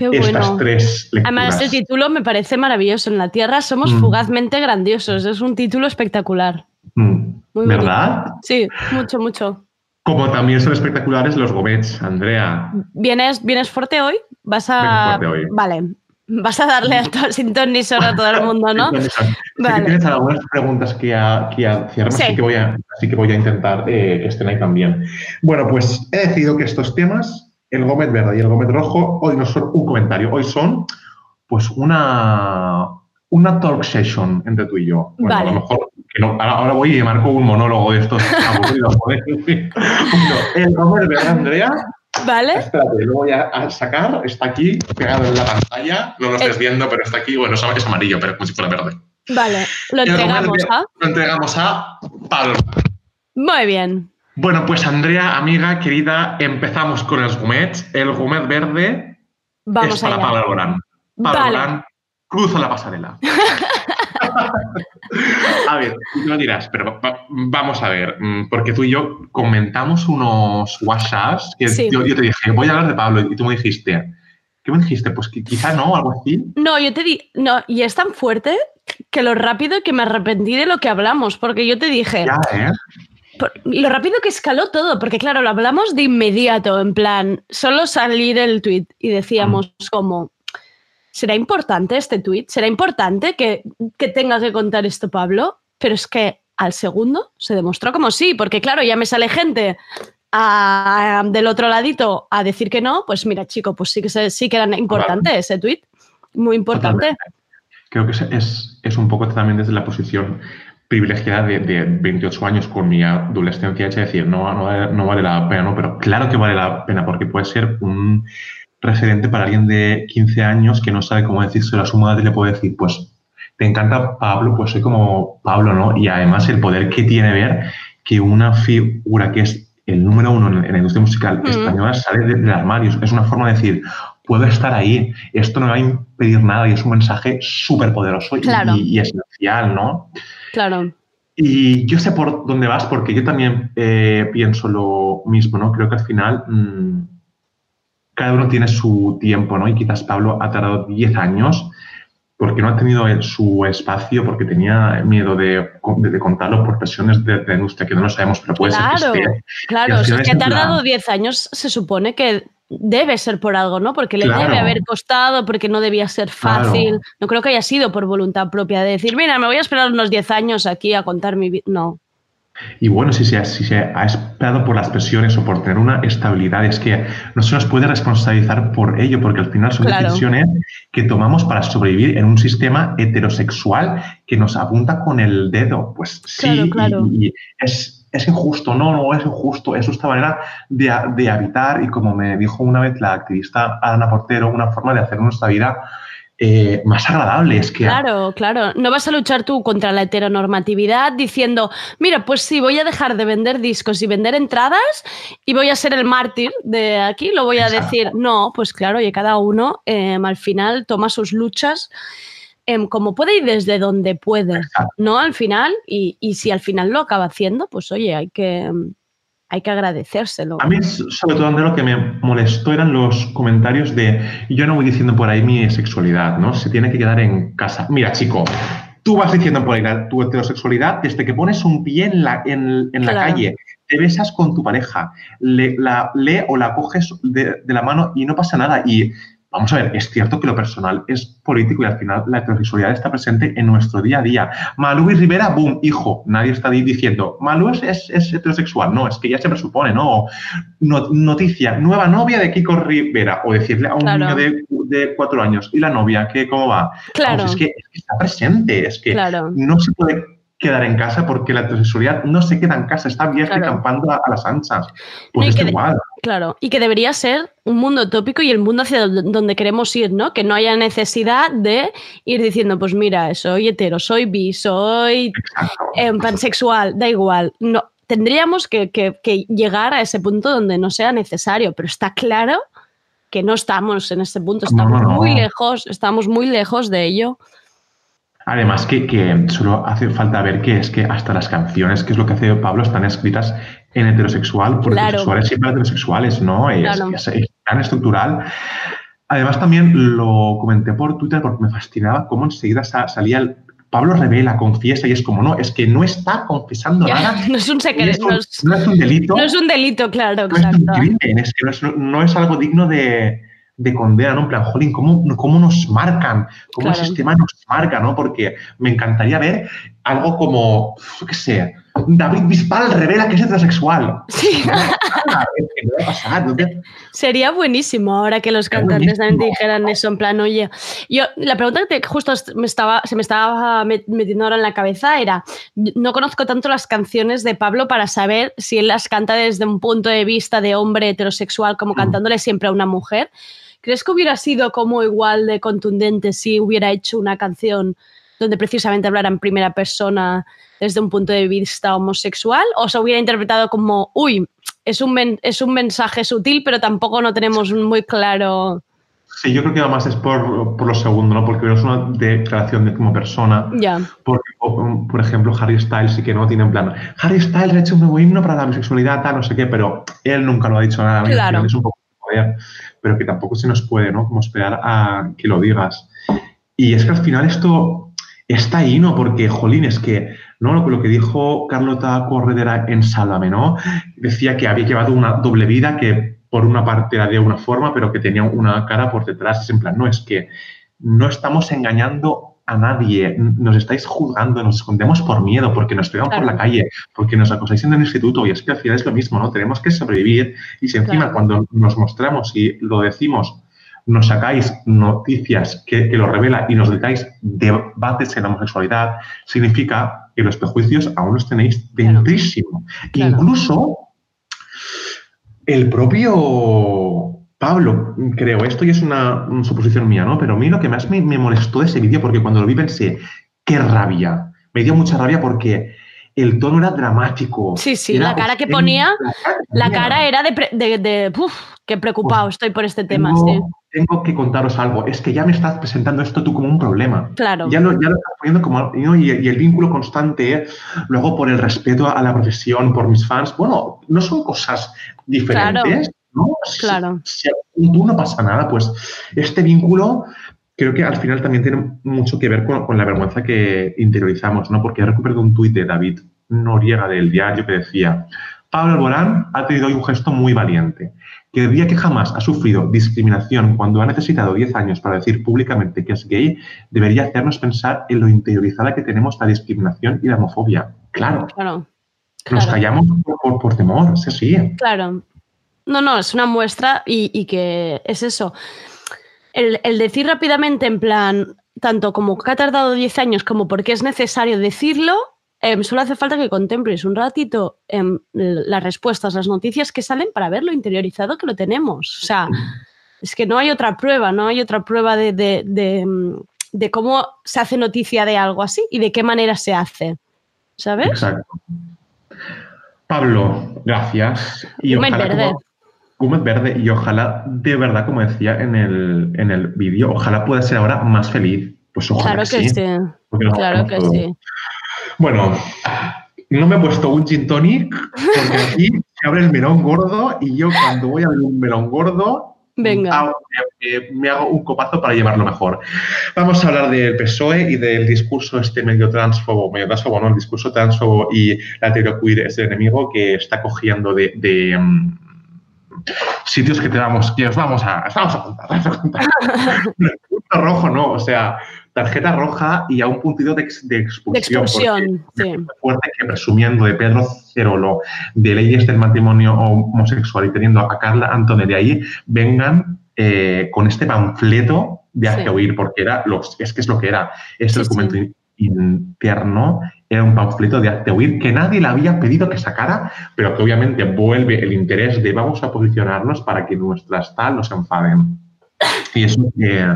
Qué Estas bueno. tres lecturas. Además, el título me parece maravilloso. En la Tierra somos Mm. fugazmente grandiosos. Es un título espectacular. Mm, Muy ¿Verdad? Sí, mucho, mucho. Como también son espectaculares los gomets, Andrea. ¿Vienes, ¿Vienes fuerte hoy? Vas a. Fuerte hoy. Vale. Vas a darle a todo, sin ton ni a todo el mundo, ¿no? Vale. tienes algunas preguntas que, a, que Sí. así, que voy a, así que voy a intentar eh, que estén ahí también. Bueno, pues he decidido que estos temas, el Gómez verde y el Gómez rojo, hoy no son un comentario, hoy son pues una, una talk session entre tú y yo. Bueno, Vale. a lo mejor, que no, ahora, voy y marco un monólogo de estos aburridos. Bueno, el Gómez verde, Andrea, ¿Vale? Espérate, lo voy a, a sacar. Está aquí, pegado en la pantalla. No lo estés Eh. viendo, pero está aquí. Bueno, es es amarillo, pero como si fuera verde. Vale. Lo entregamos, ¿ah? Lo entregamos a Pablo. Muy bien. Bueno, pues Andrea, amiga, querida, empezamos con el Gumets. El Gumet verde Vamos es para allá. Pablo Alborán. Pablo Vale. Cruza la pasarela. a ver, tú me dirás, pero va- vamos a ver, mm, porque tú y yo comentamos unos WhatsApps que Sí. yo, yo te dije, voy a hablar de Pablo, y tú me dijiste, ¿qué me dijiste? Pues que quizá no, algo así. No, yo te di. No, y es tan fuerte que lo rápido que me arrepentí de lo que hablamos, porque yo te dije. Ya, ¿eh? Por- lo rápido que escaló todo, porque claro, lo hablamos de inmediato, en plan, solo salir el tweet y decíamos como, ¿será importante este tweet? ¿Será importante que, que tenga que contar esto Pablo? Pero es que al segundo se demostró como sí, porque claro, ya me sale gente a- del otro ladito a decir que no, pues mira, chico, pues sí que, se- sí que era importante ese tweet, muy importante. Creo que es, es, es un poco también desde la posición privilegiada de, de 28 años con mi adolescencia hecha, decir, no, no, vale- no vale la pena, ¿no? Pero claro que vale la pena porque puede ser un referente para alguien de 15 años que no sabe cómo decírselo a su madre y le puede decir, pues, te encanta Pablo, pues soy como Pablo, ¿no? Y además el poder que tiene ver que una figura que es el número uno en, en la industria musical Mm. española sale de- del armario. Es una forma de decir, puedo estar ahí. Esto no me va a impedir nada y es un mensaje súper poderoso y- Claro. y, y esencial, ¿no? Claro. Y yo sé por dónde vas porque yo también eh, pienso lo mismo, ¿no? Creo que al final mm, cada uno tiene su tiempo, ¿no? Y quizás Pablo ha tardado 10 años porque no ha tenido su espacio, porque tenía miedo de, de- de contarlo por presiones de, industria que no lo sabemos, pero puede Claro, ser que esté. Claro. Si es que ha tardado 10 años, se supone que debe ser por algo, ¿no? Porque le Claro. debe haber costado, porque no debía ser Claro. fácil. No creo que haya sido por voluntad propia de decir, mira, me voy a esperar unos 10 años aquí a contar mi vida. No. Y bueno, si se, ha- si se ha esperado por las presiones o por tener una estabilidad, es que no se nos puede responsabilizar por ello, porque al final son Claro. decisiones que tomamos para sobrevivir en un sistema heterosexual que nos apunta con el dedo. Pues sí, y- y, es, es injusto, no, no es injusto, es nuestra manera de, de habitar y como me dijo una vez la activista Ana Portero, una forma de hacer nuestra vida eh, más agradable. Es que Claro, claro. No vas a luchar tú contra la heteronormatividad diciendo, mira, pues sí, voy a dejar de vender discos y vender entradas y voy a ser el mártir de aquí, lo voy a Exacto. decir. No, pues claro, y cada uno em, al final toma sus luchas em, como puede y desde donde puede. ¿no? Al final, y, y si al final lo acaba haciendo, pues oye, hay que, hay que agradecérselo. A mí, sobre todo, André, lo que me molestó eran los comentarios de yo no voy diciendo por ahí mi sexualidad, ¿no? Se tiene que quedar en casa. Mira, chico, tú vas diciendo por ahí tu heterosexualidad desde que pones un pie en la, en, en la calle, te besas con tu pareja, le, la lee o la coges de, de la mano y no pasa nada. Y vamos a ver, es cierto que lo personal es político y al final la heterosexualidad está presente en nuestro día a día. Malú y Rivera, boom, hijo. Nadie está di- diciendo, Malú es, es- es heterosexual. No, es que ya se presupone, ¿no? No- noticia, nueva novia de Kiko Rivera. O decirle a un Claro. niño de, de cuatro años, ¿y la novia? ¿Qué, ¿Cómo va? Claro. Vamos, es, que, es que está presente. Es que Claro. no se puede quedar en casa porque la heterosexualidad no se queda en casa, está abierta y Claro. campando a, a las anchas. Pues es igual. Claro, y que debería ser un mundo utópico y el mundo hacia do- donde queremos ir, ¿no? Que no haya necesidad de ir diciendo, pues mira, soy hetero, soy bi, soy eh, pansexual, da igual. No, tendríamos que, que- que llegar a ese punto donde no sea necesario, pero está claro que no estamos en ese punto, No, estamos no, no. muy lejos, estamos muy lejos de ello. Además que, que solo hace falta ver que es que hasta las canciones, que es lo que hace Pablo, están escritas en heterosexual, por Claro. heterosexuales siempre heterosexuales, ¿no? Es, Claro. es- es tan estructural. Además también lo comenté por Twitter porque me fascinaba cómo enseguida sa- salía el Pablo revela, confiesa y es como, no, es que no está confesando Ya, nada. no es un No secreto, es un, no es, no es un delito. no es un delito, claro, no es un exacto. crimen, es que no es, no es algo digno de, de condena, ¿no? En plan, jolín, ¿cómo, cómo nos marcan? ¿Cómo Claro. el sistema nos marca, ¿no? Porque me encantaría ver algo como, yo qué sé, David Bisbal revela que es heterosexual. Sí. No va a pasar, no va a pasar. no te- Sería buenísimo ahora que los Sería cantantes también te dijeran eso, en plan, oye, yo, la pregunta que te- justo me estaba, se me estaba met- metiendo ahora en la cabeza era, no conozco tanto las canciones de Pablo para saber si él las canta desde un punto de vista de hombre heterosexual, como Mm. cantándole siempre a una mujer. ¿Crees que hubiera sido como igual de contundente si hubiera hecho una canción donde precisamente hablara en primera persona desde un punto de vista homosexual? ¿O se hubiera interpretado como, uy, es un, es un mensaje sutil, pero tampoco no tenemos muy claro. Sí, yo creo que además es por, por lo segundo, ¿no? Porque es una declaración de como persona. Ya, Porque, o, por ejemplo, Harry Styles sí que no tiene en plan. Harry Styles ha hecho un nuevo himno para la bisexualidad, tal, no sé qué, pero él nunca lo ha dicho nada. Claro. Es un poco pero que tampoco se nos puede, ¿no? Como esperar a que lo digas. Y es que al final esto está ahí, ¿no? Porque, jolín, es que, ¿no? Lo, que dijo Carlota Corredera en Sálvame, ¿no? Decía que había llevado una doble vida que por una parte era de una forma, pero que tenía una cara por detrás. Es en plan, no, es que no estamos engañando a nadie, nos estáis juzgando, nos escondemos por miedo, porque nos pegan por la calle, porque nos acosáis en el instituto, y es que al final es lo mismo, ¿no? Tenemos que sobrevivir, y si encima Claro. cuando nos mostramos y lo decimos, nos sacáis noticias que, que lo revela y nos dedicáis debates en la homosexualidad, significa que los prejuicios aún los tenéis dentrísimo. Claro. Incluso el propio Pablo, creo, esto ya es una, una suposición mía, ¿no? Pero a mí lo que más me, me molestó de ese vídeo, porque cuando lo vi pensé, qué rabia. Me dio mucha rabia porque el tono era dramático. Sí, sí, la cara que ponía, la cara la era de, de, de, uf, qué preocupado estoy por este tema, Tengo, sí. tengo que contaros algo. Es que ya me estás presentando esto tú como un problema. Claro. Ya lo, ya lo estás poniendo como. Y, y el vínculo constante, ¿eh? luego por el respeto a la profesión, por mis fans. Bueno, no son cosas diferentes. ¿No? Si- Claro. Si, tú no pasa nada, pues este vínculo creo que al final también tiene mucho que ver con, con la vergüenza que interiorizamos, ¿no? Porque he recuperado un tuit de David Noriega del diario que decía: Pablo Alborán ha tenido hoy un gesto muy valiente. Que el día que jamás ha sufrido discriminación cuando ha necesitado 10 años para decir públicamente que es gay, debería hacernos pensar en lo interiorizada que tenemos la discriminación y la homofobia. Claro, Claro. nos Claro. callamos por, por- por temor, sí, sí. Claro. No, no, es una muestra y, y que es eso. El, el decir rápidamente, en plan, tanto como que ha tardado 10 años como porque es necesario decirlo, em, solo hace falta que contemples un ratito em, las respuestas, las noticias que salen para ver lo interiorizado que lo tenemos. O sea, es que no hay otra prueba, no hay otra prueba de, de- de, de cómo se hace noticia de algo así y de qué manera se hace. ¿Sabes? Exacto. Pablo, gracias. Y Humet ojalá como- Humet verde y ojalá, de verdad, como decía en el, en el vídeo, ojalá pueda ser ahora más feliz. Pues ojalá Claro que sí. Claro que todo. sí. Bueno, no me he puesto un gin tonic porque aquí se abre el melón gordo y yo cuando voy a abrir un melón gordo Venga. hago- me, me hago un copazo para llevarlo mejor. Vamos a hablar del PSOE y del discurso este medio transfobo, medio transfobo, no, el discurso transfobo y la teoría queer es el enemigo que está cogiendo de, de, mm, sitios que te vamos, que os vamos a, os vamos a contar. os vamos a contar. Punto rojo, no, o sea, tarjeta roja y a un puntito de, ex- de expulsión. expulsión, sí. fuerte que presumiendo de Pedro Cerolo, de leyes del matrimonio homosexual y teniendo a Carla Antonelli ahí, vengan eh, con este panfleto de hace Sí. oír, porque era lo, es que es lo que era. Este Sí, documento sí. interno era un panfleto de hace oír que nadie le había pedido que sacara, pero que obviamente vuelve el interés de vamos a posicionarnos para que nuestras tal no se enfaden. Y eso que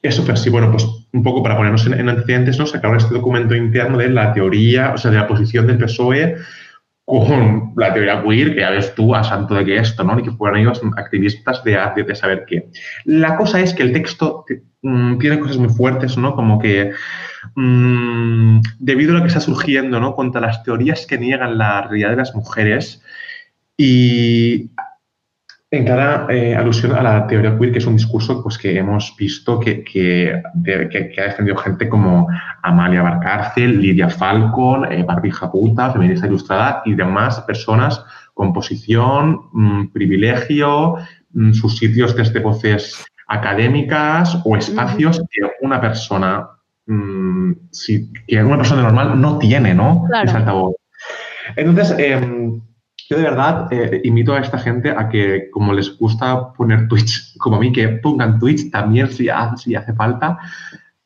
eso fue así, bueno, pues un poco para ponernos en, en antecedentes, ¿no? Sacaron este documento interno de la teoría, o sea, de la posición del PSOE con la teoría queer, que ya ves tú a santo de que esto, ¿no? Ni que fueran ellos activistas de, de, de saber qué. La cosa es que el texto mm, tiene cosas muy fuertes, ¿no? Como que mm, debido a lo que está surgiendo, ¿no? Contra las teorías que niegan la realidad de las mujeres y en clara eh, alusión a la teoría queer, que es un discurso pues, que hemos visto que, que, de- que- que ha defendido gente como Amalia Barcárcel, Lidia Falcon, eh, Barbie Japuta, feminista ilustrada y demás personas con posición, mm, privilegio, mm, sus sitios desde voces académicas o espacios que una persona, mm, sí, que una persona normal no tiene, ¿no? Claro. Ese altavoz. Entonces, em, yo de verdad eh, invito a esta gente a que, como les gusta poner tweets, como a mí, que pongan tweets también si, ha- si hace falta,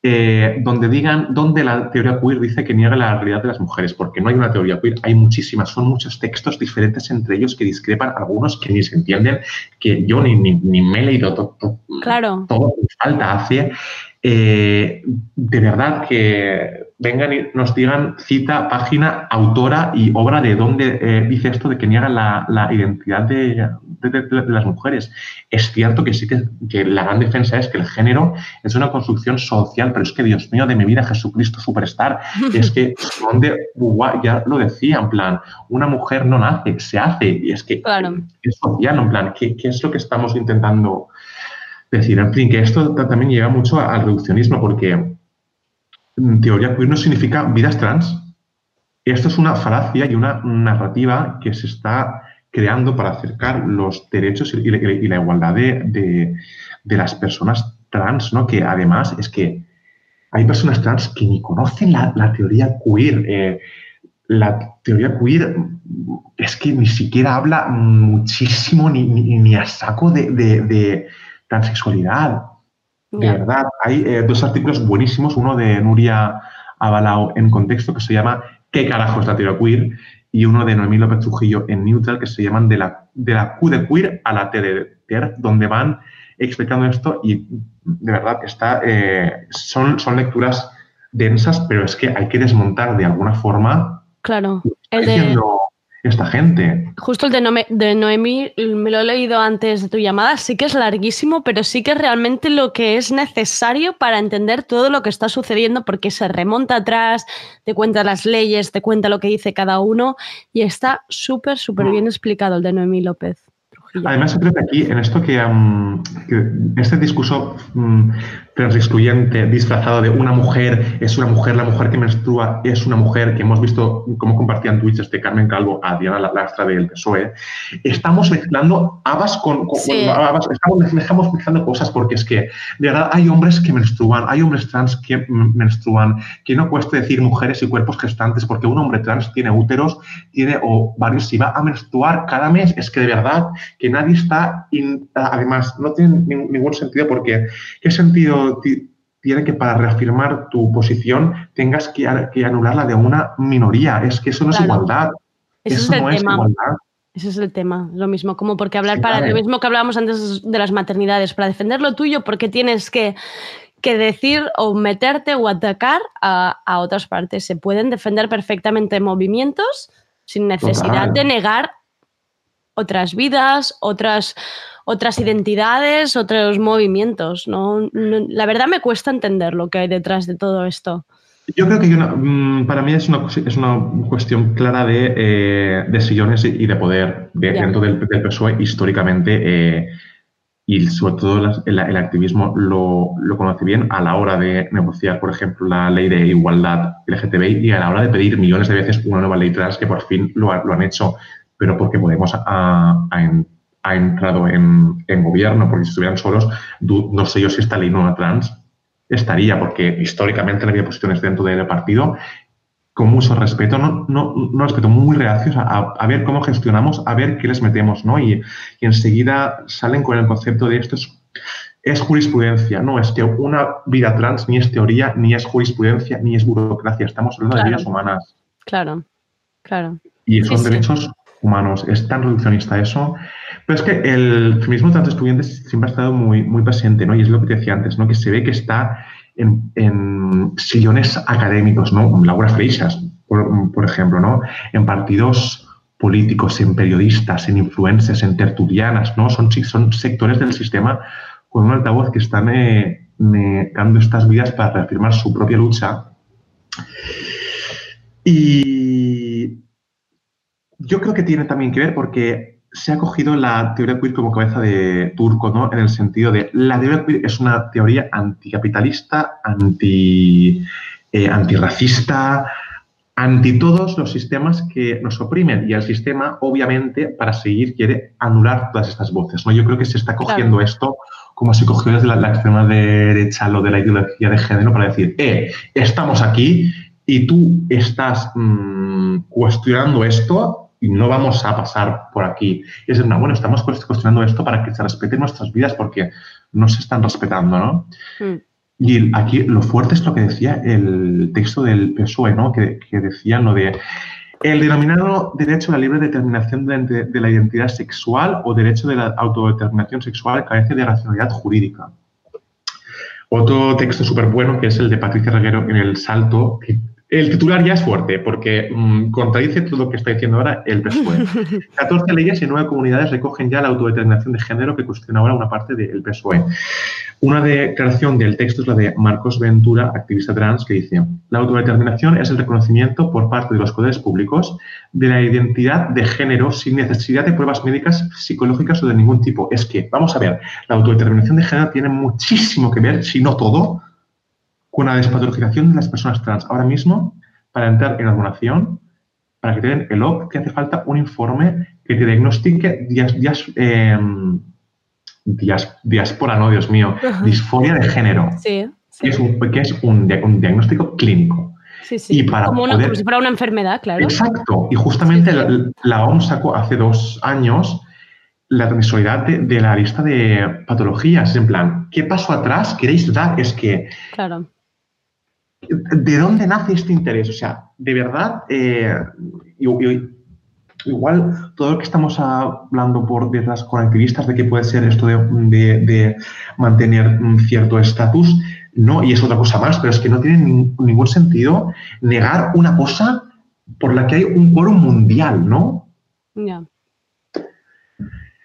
eh, donde digan, donde la teoría queer dice que niega la realidad de las mujeres, porque no hay una teoría queer, hay muchísimas, son muchos textos diferentes entre ellos que discrepan, algunos que ni se entienden, que yo ni, ni, ni me he leído to- to- Claro. todo lo que falta hace. Eh, de verdad que vengan y nos digan cita, página, autora y obra de dónde eh, dice esto de que niega la, la identidad de, de- de- de las mujeres. Es cierto que sí que, que la gran defensa es que el género es una construcción social, pero es que Dios mío de mi vida, Jesucristo Superstar, es que donde ya lo decía, en plan, una mujer no nace, se hace, y es que Claro. es social, en plan, ¿qué, qué es lo que estamos intentando decir? En fin, que esto ta- también lleva mucho al reduccionismo, porque teoría queer no significa vidas trans. Esto es una falacia y una narrativa que se está creando para acercar los derechos y, la igualdad de, de- las personas trans, ¿no? Que además es que hay personas trans que ni conocen la, teoría queer. eh, la teoría queer es que ni siquiera habla muchísimo ni, ni- ni a saco de transexualidad. De verdad, hay eh, dos artículos buenísimos, uno de Nuria Abalao en contexto que se llama ¿Qué carajo es la teoría queer? y uno de Noemí López Trujillo en Neutral que se llaman de la, de la Q de queer a la T de ter, donde van explicando esto y de verdad está, eh, son, son lecturas densas, pero es que hay que desmontar de alguna forma Claro. El de, esta gente. Justo el de, Nome- de Noemí me lo he leído antes de tu llamada, sí que es larguísimo, pero sí que es realmente lo que es necesario para entender todo lo que está sucediendo, porque se remonta atrás, te cuenta las leyes, te cuenta lo que dice cada uno, y está súper, súper bien explicado el de Noemí López. Trujillo. Además, que aquí, en esto que, que este discurso mm, transexcluyente, disfrazado de una mujer es una mujer, la mujer que menstrua es una mujer, que hemos visto cómo compartían tweets este Carmen Calvo a Diana La- Lastra del PSOE, estamos mezclando habas con... con- Sí. habas, estamos, estamos mezclando cosas porque es que, de verdad, hay hombres que menstruan, hay hombres trans que menstruan, que no cuesta decir mujeres y cuerpos gestantes, porque un hombre trans tiene úteros, tiene ovarios, si va a menstruar cada mes, es que de verdad que nadie está, in- además, no tiene nin- ningún sentido porque ¿qué sentido ti- tiene que para reafirmar tu posición tengas que, que anular la de una minoría? Es que eso no es igualdad. Ese eso es el no es tema. igualdad. Ese es el tema, lo mismo, como porque hablar Sí, para lo mismo que hablábamos antes de las maternidades, para defender lo tuyo, porque tienes que, que decir o meterte o atacar a, a otras partes. Se pueden defender perfectamente movimientos sin necesidad Total. de negar otras vidas, otras, otras identidades, otros movimientos. ¿no? La verdad me cuesta entender lo que hay detrás de todo esto. Yo creo que una- mm, para mí es una, es una cuestión clara de, eh, de sillones y de poder de- Ya. dentro del, del PSOE históricamente eh, y sobre todo las- el, el activismo lo, lo conoce bien a la hora de negociar, por ejemplo, la ley de igualdad LGTBI y a la hora de pedir millones de veces una nueva ley trans que por fin lo, ha- lo han hecho, pero porque Podemos ha, ha en- ha entrado en, en gobierno, porque si estuvieran solos, no sé yo si esta ley no trans estaría, porque históricamente no había posiciones dentro del partido, con mucho respeto, no, no, no respeto, muy reacios a, a- ver cómo gestionamos, a ver qué les metemos, ¿no? Y, y enseguida salen con el concepto de esto es, es jurisprudencia, no, es que una vida trans ni es teoría, ni es jurisprudencia, ni es burocracia, estamos hablando Claro. de vidas humanas Claro, claro. y son Sí, sí. derechos humanos. Es tan reduccionista eso. Pero es que el feminismo trans estudiante siempre ha estado muy, muy presente, ¿no? Y es lo que te decía antes, ¿no? Que se ve que está en, en sillones académicos, ¿no? Laura Freixas, por, por ejemplo, ¿no? En partidos políticos, en periodistas, en influencers, en tertulianas, ¿no? Son, son sectores del sistema con un altavoz que están dando estas vidas para reafirmar su propia lucha. Y yo creo que tiene también que ver porque se ha cogido la teoría queer como cabeza de turco, ¿no? En el sentido de la teoría queer es una teoría anticapitalista, anti, eh, antirracista, anti todos los sistemas que nos oprimen. Y el sistema, obviamente, para seguir, quiere anular todas estas voces, ¿no? Yo creo que se está cogiendo Claro. esto como se cogió desde la, la extrema derecha lo de la ideología de género para decir, eh, estamos aquí y tú estás mm, cuestionando esto y no vamos a pasar por aquí. Y es no, bueno, estamos cuest- cuestionando esto para que se respeten nuestras vidas porque no se están respetando, ¿no? Mm. Y aquí lo fuerte es lo que decía el texto del PSOE, ¿no? Que, que decía lo de el denominado derecho a la libre determinación de, de la identidad sexual o derecho de la autodeterminación sexual carece de racionalidad jurídica. Otro texto súper bueno que es el de Patricia Reguero en El Salto. que el titular ya es fuerte porque mm, contradice todo lo que está diciendo ahora el PSOE. 14 leyes y 9 comunidades recogen ya la autodeterminación de género que cuestiona ahora una parte del PSOE. Una declaración del texto es la de Marcos Ventura, activista trans, que dice, la autodeterminación es el reconocimiento por parte de los poderes públicos de la identidad de género sin necesidad de pruebas médicas, psicológicas o de ningún tipo. Es que, vamos a ver, la autodeterminación de género tiene muchísimo que ver, si no todo, con la despatologización de las personas trans. Ahora mismo, para entrar en la donación, para que te den el OP, te hace falta un informe que te diagnostique dias- dias- em, dias- diáspora, no, Dios mío, Ajá. disforia de género, Sí, sí. que es, un, que es un, dia- un diagnóstico clínico. sí, sí. y para como, una- poder- como si fuera una enfermedad, claro. Exacto. Y justamente Sí, la, la OMS sacó hace dos años la transversalidad de, de la lista de patologías. En plan, ¿qué paso atrás queréis dar? Es que Claro. ¿De dónde nace este interés? O sea, de verdad, eh, igual todo lo que estamos hablando por detrás con activistas de que puede ser esto de, de- de mantener un cierto estatus, no, y es otra cosa más, pero es que no tiene nin- ningún sentido negar una cosa por la que hay un quórum mundial, ¿no? Ya.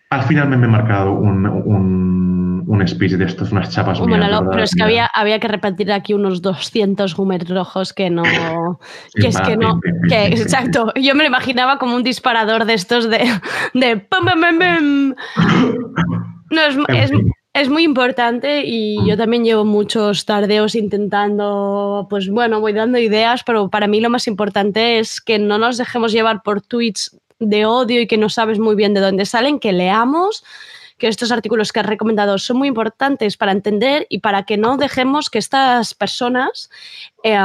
Al final me he marcado un, un, un speech de estos, unas chapas Un mías, pero es que había, había que repetir aquí unos 200 Gumer rojos que no. Que es que no. que- exacto. Yo me lo imaginaba como un disparador de estos de. de pum, pum, pum, pum. No, es, es, es muy importante y yo también llevo muchos tardeos intentando, pues bueno, voy dando ideas, pero para mí lo más importante es que no nos dejemos llevar por tweets de odio y que no sabes muy bien de dónde salen, que leamos, que estos artículos que has recomendado son muy importantes para entender y para que no dejemos que estas personas eh,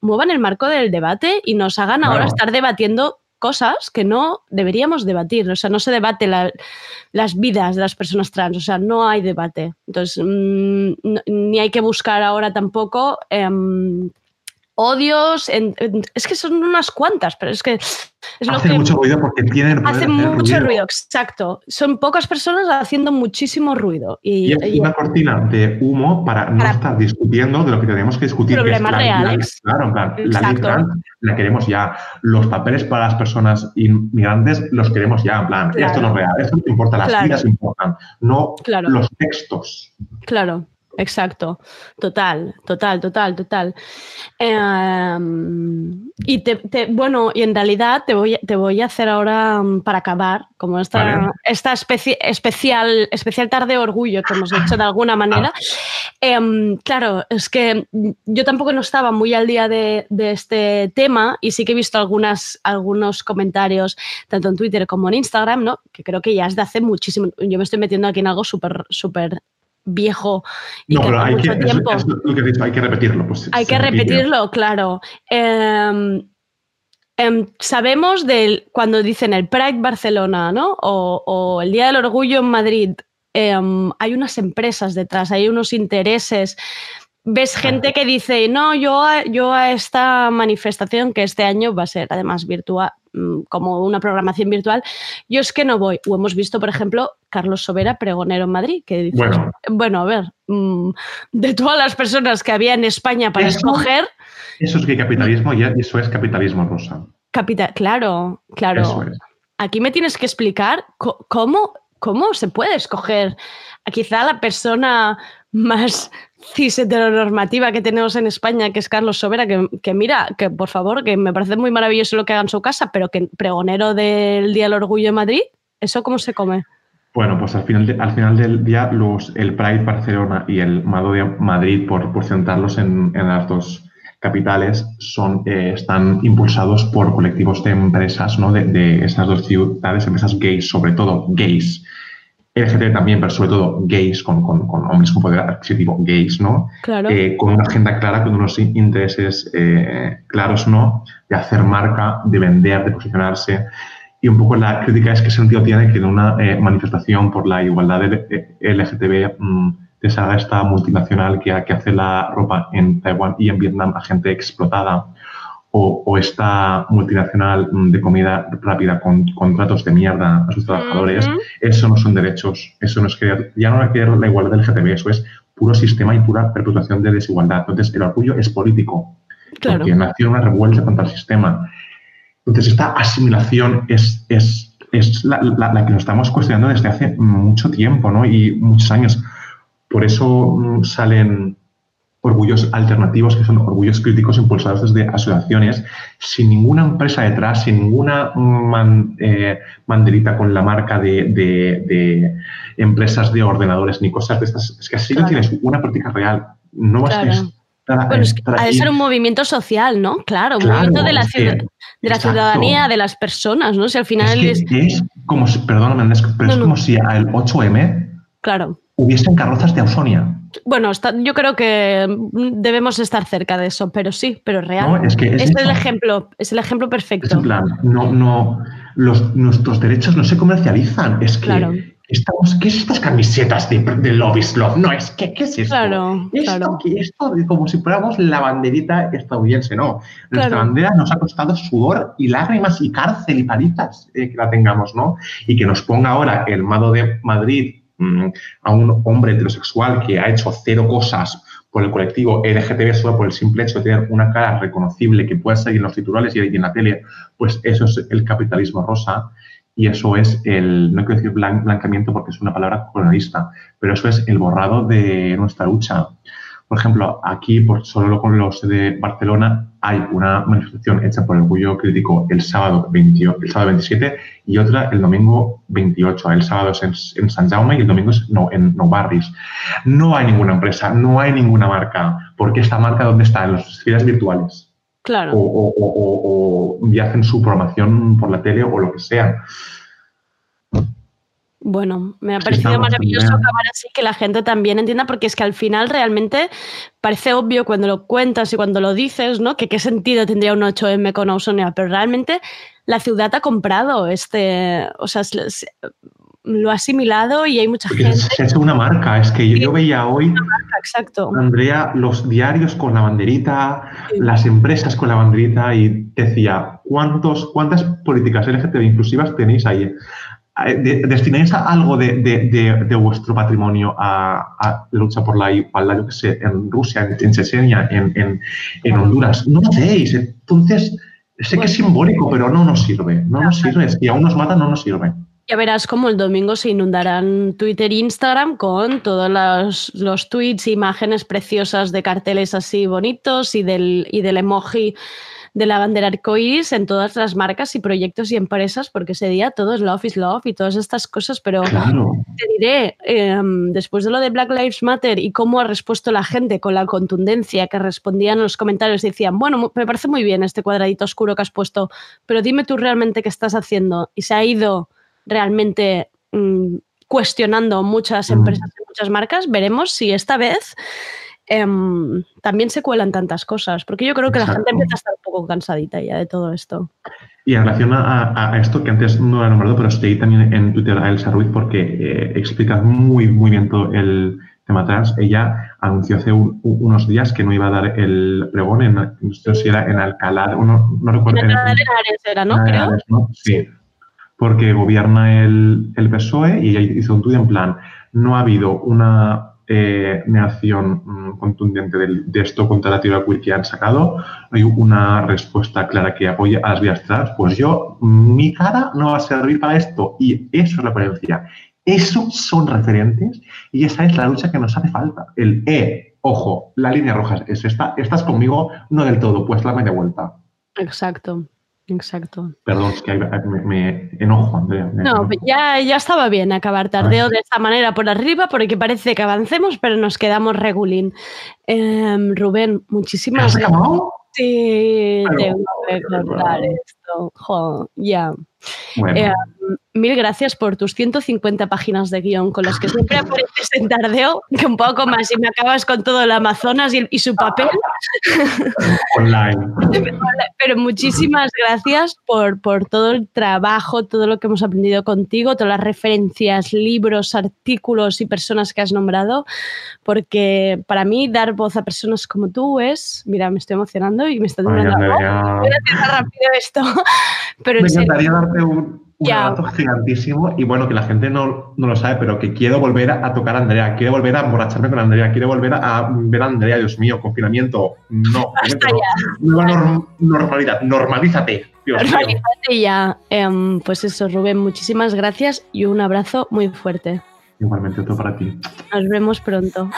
muevan el marco del debate y nos hagan ahora estar debatiendo cosas que no deberíamos debatir. O sea, no se debate la- las vidas de las personas trans, o sea, no hay debate. Entonces, mm, no- ni hay que buscar ahora tampoco em, odios. en- en- es que son unas cuantas, pero es que es lo Hacen que mucho ruido porque tienen el poder hace de hacer mucho ruido. exacto. Son pocas personas haciendo muchísimo ruido. Y, Y es y- una cortina de humo para no estar discutiendo de lo que tenemos que discutir. que es Problemas la- reales. claro, en plan, la trans la queremos ya. Los papeles para las personas inmigrantes los queremos ya. En plan, Claro. esto no es real, esto no importa, las Claro. vidas importan, no Claro. los textos. Claro, exacto. Total, total, total, total. Em, y te, te- bueno, y en realidad te voy, a- te voy a hacer ahora mm, para acabar, como esta, Vale. esta especie, especial, especial tarde de orgullo que hemos hecho de alguna manera. Em, claro, es que mm, yo tampoco no estaba muy al día de, de este tema y sí que he visto algunas, algunos comentarios, tanto en Twitter como en Instagram, ¿no? que creo que ya es de hace muchísimo. Yo me estoy metiendo aquí en algo súper, súper viejo y No, que pero hay que, mucho es- tiempo. es lo que he dicho, hay que repetirlo. Pues, Hay que repetirlo, claro. Em, em, sabemos del cuando dicen el Pride Barcelona, ¿no? O, o el Día del Orgullo en Madrid. em, hay unas empresas detrás, hay unos intereses. Ves gente que dice, no, yo a, yo a esta manifestación que este año va a ser además virtual, mm, como una programación virtual, yo es que no voy. O hemos visto, por ejemplo, Carlos Sobera, pregonero en Madrid, que dice, Bueno. bueno, a ver, mm, de todas las personas que había en España para Eso- escoger, Eso es que capitalismo y eso es capitalismo rosa. capital, claro, claro. Eso es. Aquí me tienes que explicar cómo, cómo se puede escoger a quizá la persona más cis heteronormativa que tenemos en España, que es Carlos Sobera, que, mira, que por favor, que me parece muy maravilloso lo que haga en su casa, pero que pregonero del Día del Orgullo en Madrid, ¿eso cómo se come? Bueno, pues al final, de- al final del día, los, el Pride Barcelona y el Mado de Madrid, por, por centrarlos en, en las dos capitales, son, eh, están impulsados por colectivos de empresas ¿no? de, de esas dos ciudades, empresas gays, sobre todo gays. LGTB también, pero sobre todo gays, con, con- con hombres con poder adquisitivo, gays, ¿no? Claro. Eh, con una agenda clara, con unos in- intereses eh, claros, ¿no? De hacer marca, de vender, de posicionarse. Y un poco la crítica es qué sentido tiene que en una eh, manifestación por la igualdad de LGTB mm, te salga esta multinacional que, que hace la ropa en Taiwán y en Vietnam a gente explotada. O, o esta multinacional mm, de comida rápida con contratos de mierda a sus trabajadores. Eso no son derechos. Eso no es que ya no es querer la igualdad del LGTB, eso es puro sistema y pura perpetuación de desigualdad. Entonces, el orgullo es político, Claro. porque nació una revuelta contra el sistema. Entonces, esta asimilación es, es, es la, la- la que nos estamos cuestionando desde hace mucho tiempo ¿no? y muchos años. Por eso mm, salen orgullos alternativos, que son orgullos críticos impulsados desde asociaciones, sin ninguna empresa detrás, sin ninguna man- eh, banderita con la marca de, de- de empresas de ordenadores ni cosas de estas. Es que así no Claro. tienes una práctica real. No vas Claro. a estar, Bueno, es que estar ha de ser un movimiento social, ¿no? Claro, un Claro, movimiento de la, es que- ciudad- de la ciudadanía, de las personas, ¿no? Si al final Es es, que es como si, perdóname, pero No, es no. como si al 8M claro. hubiesen carrozas de Ausonia. Bueno, está- yo creo que debemos estar cerca de eso, pero sí, pero real. No, es que es es el ejemplo, es el ejemplo Es perfecto. en plan, no, no, los, nuestros derechos no se comercializan. Es que Claro. estamos, ¿qué es estas camisetas de, de Love is Love? No, es que, ¿qué es esto? Claro, Esto, claro. que esto es como si fuéramos la banderita estadounidense, no. Nuestra Claro. bandera nos ha costado sudor y lágrimas y cárcel y palizas eh, que la tengamos, ¿no? Y que nos ponga ahora el Mado de Madrid a un hombre heterosexual que ha hecho cero cosas por el colectivo LGTB solo por el simple hecho de tener una cara reconocible que pueda salir en los titulares y en la tele, pues eso es el capitalismo rosa. y eso es el, no quiero decir blan- blancamiento porque es una palabra colonialista, pero eso es el borrado de nuestra lucha. Por ejemplo, aquí, por solo con los de Barcelona, hay una manifestación hecha por el Orgullo Crítico el sábado, 28 el sábado 27 y otra el domingo 28. El sábado es en, en San Jaume y el domingo es no, en Nou Barris. No hay ninguna empresa, no hay ninguna marca, porque esta marca, ¿dónde está? En las esferas virtuales Claro. o, o- o- o- o- y hacen su programación por la tele o lo que sea. Bueno, me ha parecido maravilloso bien. acabar así, que la gente también entienda, porque es que al final realmente parece obvio cuando lo cuentas y cuando lo dices, ¿no? Que qué sentido tendría un 8M con Ausonia, pero realmente la ciudad ha comprado este, o sea, se- se- lo ha asimilado y hay mucha Porque gente. se ha hecho una marca. Es que yo, yo veía hoy, Exacto. Andrea, los diarios con la banderita, las empresas con la banderita y decía, ¿cuántos, ¿cuántas políticas LGTB inclusivas tenéis ahí? Eh, de- ¿Destináis algo de, de- de- de vuestro patrimonio a, a la lucha por la igualdad, yo qué sé, en Rusia, en, en Chechenia, en, en- en Honduras? No lo hacéis. Entonces, sé que es simbólico, pero no nos sirve. No nos sirve. Si aún nos matan, no nos sirve. Ya verás cómo el domingo se inundarán Twitter e Instagram con todos los, los tweets e imágenes preciosas de carteles así bonitos y del, y del emoji de la bandera arcoíris en todas las marcas y proyectos y empresas, porque ese día todo es love is love y todas estas cosas, pero Claro. te diré, em, después de lo de Black Lives Matter y cómo ha respuesto la gente con la contundencia que respondían en los comentarios, decían, bueno, me parece muy bien este cuadradito oscuro que has puesto, pero dime tú realmente qué estás haciendo. Y se ha ido realmente mm, cuestionando muchas Mm. empresas y muchas marcas. Veremos si esta vez em, también se cuelan tantas cosas, porque yo creo que la gente empieza a estar poco cansadita ya de todo esto. Y en relación a, a- a esto, que antes no lo he nombrado, pero seguí también en Twitter a Elsa Ruiz porque eh, explica muy, muy bien todo el tema trans. Ella anunció hace un- unos días que no iba a dar el pregón en, no sé si era en Alcalá, no, no recuerdo. en- Natalia Henares era, ¿no? Creo. ¿no? Sí, porque gobierna el, el PSOE y ella hizo un tuit en plan, no ha habido una eh, negación mm, contundente de, esto contra la teoría que han sacado, hay una respuesta clara que apoye a las vías trans, pues yo, mi cara no va a servir para esto y eso es la coherencia. Eso son referentes y esa es la lucha que nos hace falta. El E, ojo, la línea roja es esta, estás conmigo, no del todo, pues la media vuelta. Exacto, exacto. Perdón, es que me, me enojo, Andrea. me No, enojo. ya, ya estaba bien acabar tardeo de esta manera por arriba, porque parece que avancemos, pero nos quedamos regulín. Em, Rubén, muchísimas ¿Has gracias. acabado? Sí, tengo que contar esto. Jo, ya. Bueno, Eh, mil gracias por tus 150 páginas de guion con las que siempre apareces en tardeo, que un poco más y me acabas con todo el Amazonas y, el- y su papel. online. Pero muchísimas gracias por, por todo el trabajo, todo lo que hemos aprendido contigo, todas las referencias, libros, artículos y personas que has nombrado, porque para mí dar voz a personas como tú es, mira, me estoy emocionando y me está. Andrea, Voy a cerrar rápido esto, pero me encantaría darte un, un abrazo gigantísimo y bueno, que la gente no, no lo sabe, pero que quiero volver a, tocar a Andrea, quiero volver a emborracharme con Andrea, quiero volver a, ver a Andrea, Dios mío, confinamiento. No, nueva norm- normalidad, normalízate, Dios mío. Organízate ya. Em, pues eso, Rubén, muchísimas gracias y un abrazo muy fuerte. Igualmente, todo para ti. Nos vemos pronto.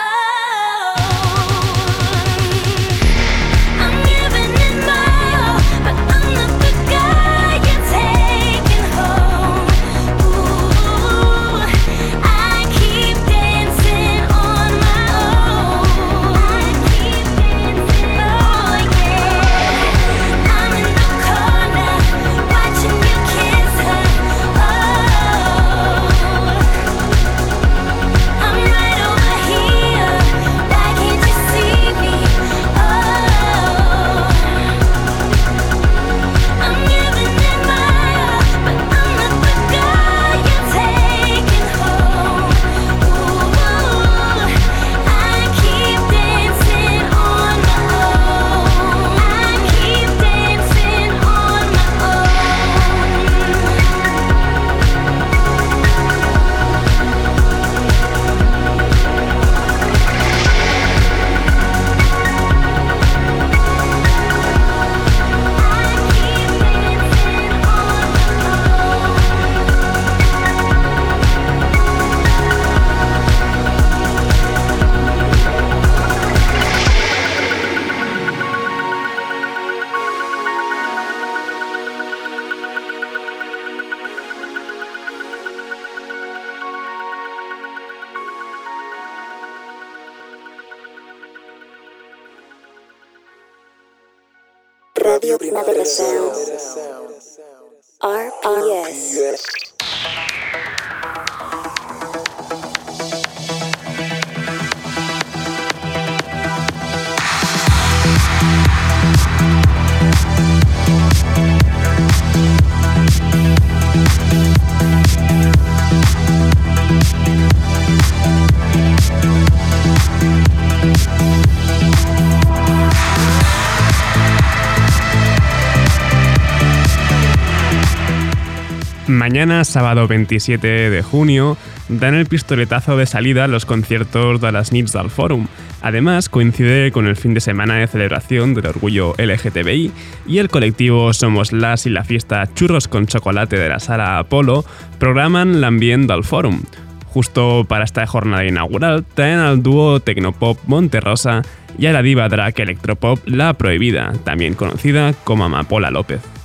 Mañana, sábado 27 de junio, dan el pistoletazo de salida a los conciertos de las Nits del Fórum. Además, coincide con el fin de semana de celebración del orgullo LGTBI y el colectivo Somos Las y la fiesta Churros con Chocolate de la Sala Apolo programan l'ambient del Fórum. Justo para esta jornada inaugural, traen al dúo Tecnopop Monterrosa y a la diva drag electropop La Prohibida, también conocida como Amapola López.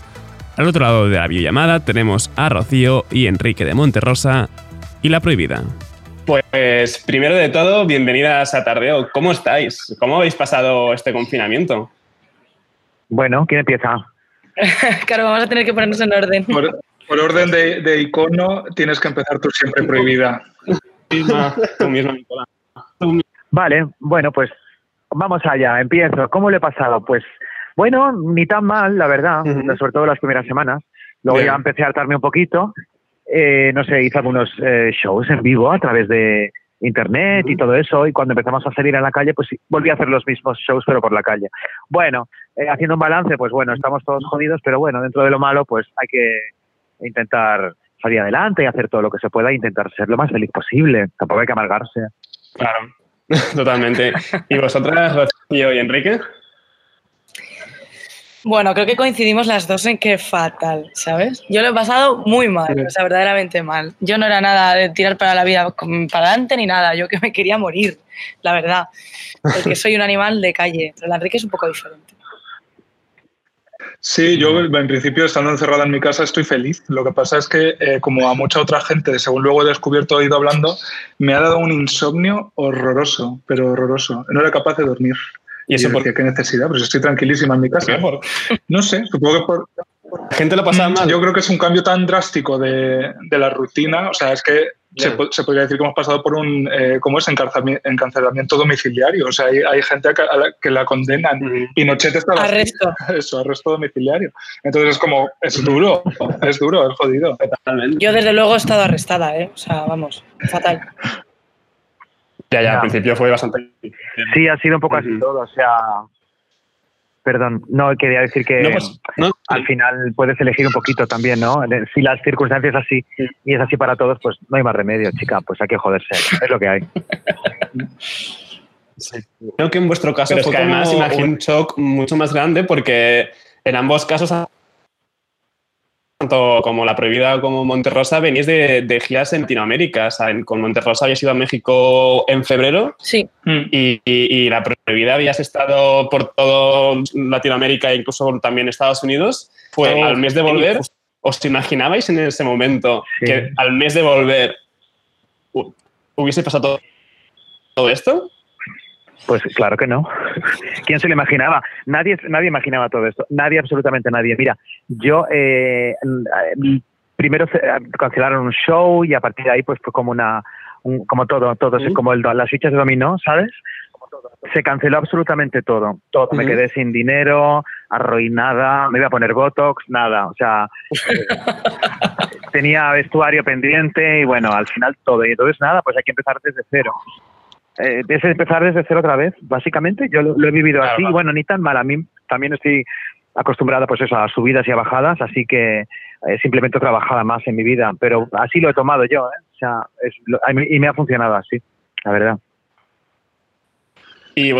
Al otro lado de la videollamada tenemos a Rocío y Enrique de Monterrosa y La Prohibida. Pues primero de todo, bienvenidas a Tardeo. ¿Cómo estáis? ¿Cómo habéis pasado este confinamiento? Bueno, ¿quién empieza? claro, vamos a tener que ponernos en orden. Por, por orden de, de icono, tienes que empezar tú siempre prohibida. Tú misma, Nicolás. Vale, bueno, pues vamos allá, empiezo. ¿Cómo le he pasado? Pues bueno, ni tan mal, la verdad, sobre todo las primeras semanas. Luego Bien. ya empecé a hartarme un poquito. Eh, no sé, hice algunos eh, shows en vivo a través de internet y todo eso. Y cuando empezamos a salir a la calle, pues volví a hacer los mismos shows, pero por la calle. Bueno, eh, haciendo un balance, pues bueno, estamos todos jodidos, pero bueno, dentro de lo malo, pues hay que intentar salir adelante y hacer todo lo que se pueda e intentar ser lo más feliz posible. Tampoco hay que amargarse. Claro, totalmente. ¿Y vosotras, Rocío y Enrique? Bueno, creo que coincidimos las dos en que fatal, ¿sabes? Yo lo he pasado muy mal, o sea, verdaderamente mal. Yo no era nada de tirar para la vida para adelante ni nada, yo que me quería morir, la verdad. Porque soy un animal de calle, pero la Enrique es un poco diferente. Sí, yo en principio estando encerrada en mi casa estoy feliz. Lo que pasa es que, eh, como a mucha otra gente, según luego he descubierto, he ido hablando, me ha dado un insomnio horroroso, pero horroroso. No era capaz de dormir. ¿Y eso yo por qué necesidad? Pues estoy tranquilísima en mi casa. ¿Por No sé, supongo que por... La gente lo pasaba mal. Yo creo que es un cambio tan drástico de, de la rutina. O sea, es que se, se podría decir que hemos pasado por un, eh, ¿cómo es? Encarcelami- Encarcelamiento domiciliario. O sea, hay, hay gente a que- la que la condenan. Pinochet está Arresto. Eso, arresto domiciliario. Entonces es como, es duro, es duro, es jodido. Yo desde luego he estado arrestada, ¿eh? O sea, vamos, fatal. Ya, ya, al principio fue bastante. Sí, ha sido un poco así todo, o sea... Perdón, no, quería decir que No, pues, no, al final puedes elegir un poquito también, ¿no? Si las circunstancias así y es así para todos, pues no hay más remedio, chica, pues hay que joderse, es lo que hay. Creo que en vuestro caso Pero es fue que además como imagino- un shock mucho más grande porque en ambos casos, tanto como La Prohibida como Monterrosa, venís de, de giras en Latinoamérica. O sea, en- con Monterrosa habías ido a México en febrero Sí, y, y- y La Prohibida habías estado por todo Latinoamérica e incluso también Estados Unidos. Fue al mes de volver. ¿Os imaginabais en ese momento Sí. que al mes de volver hu- hubiese pasado todo, todo esto? Pues claro que no. ¿Quién se lo imaginaba? Nadie, nadie imaginaba todo esto. Nadie, absolutamente nadie. Mira, yo eh, primero se- cancelaron un show y a partir de ahí pues fue como una, un- como todo, todo, Ujú. como el, las fichas de dominó, ¿sabes? Se canceló absolutamente todo. Todo. Me quedé sin dinero, arruinada, me iba a poner botox, nada. O sea, tenía vestuario pendiente y bueno, al final todo. Y entonces nada, pues hay que empezar desde cero. Eh, es empezar desde cero otra vez, básicamente. Yo lo, lo he vivido Claro, así. claro. Bueno, ni tan mal. A mí también estoy acostumbrada pues eso, a subidas y a bajadas, así que eh, simplemente he trabajado más en mi vida. Pero así lo he tomado yo. ¿eh? O sea, es lo- y me ha funcionado así, la verdad. Y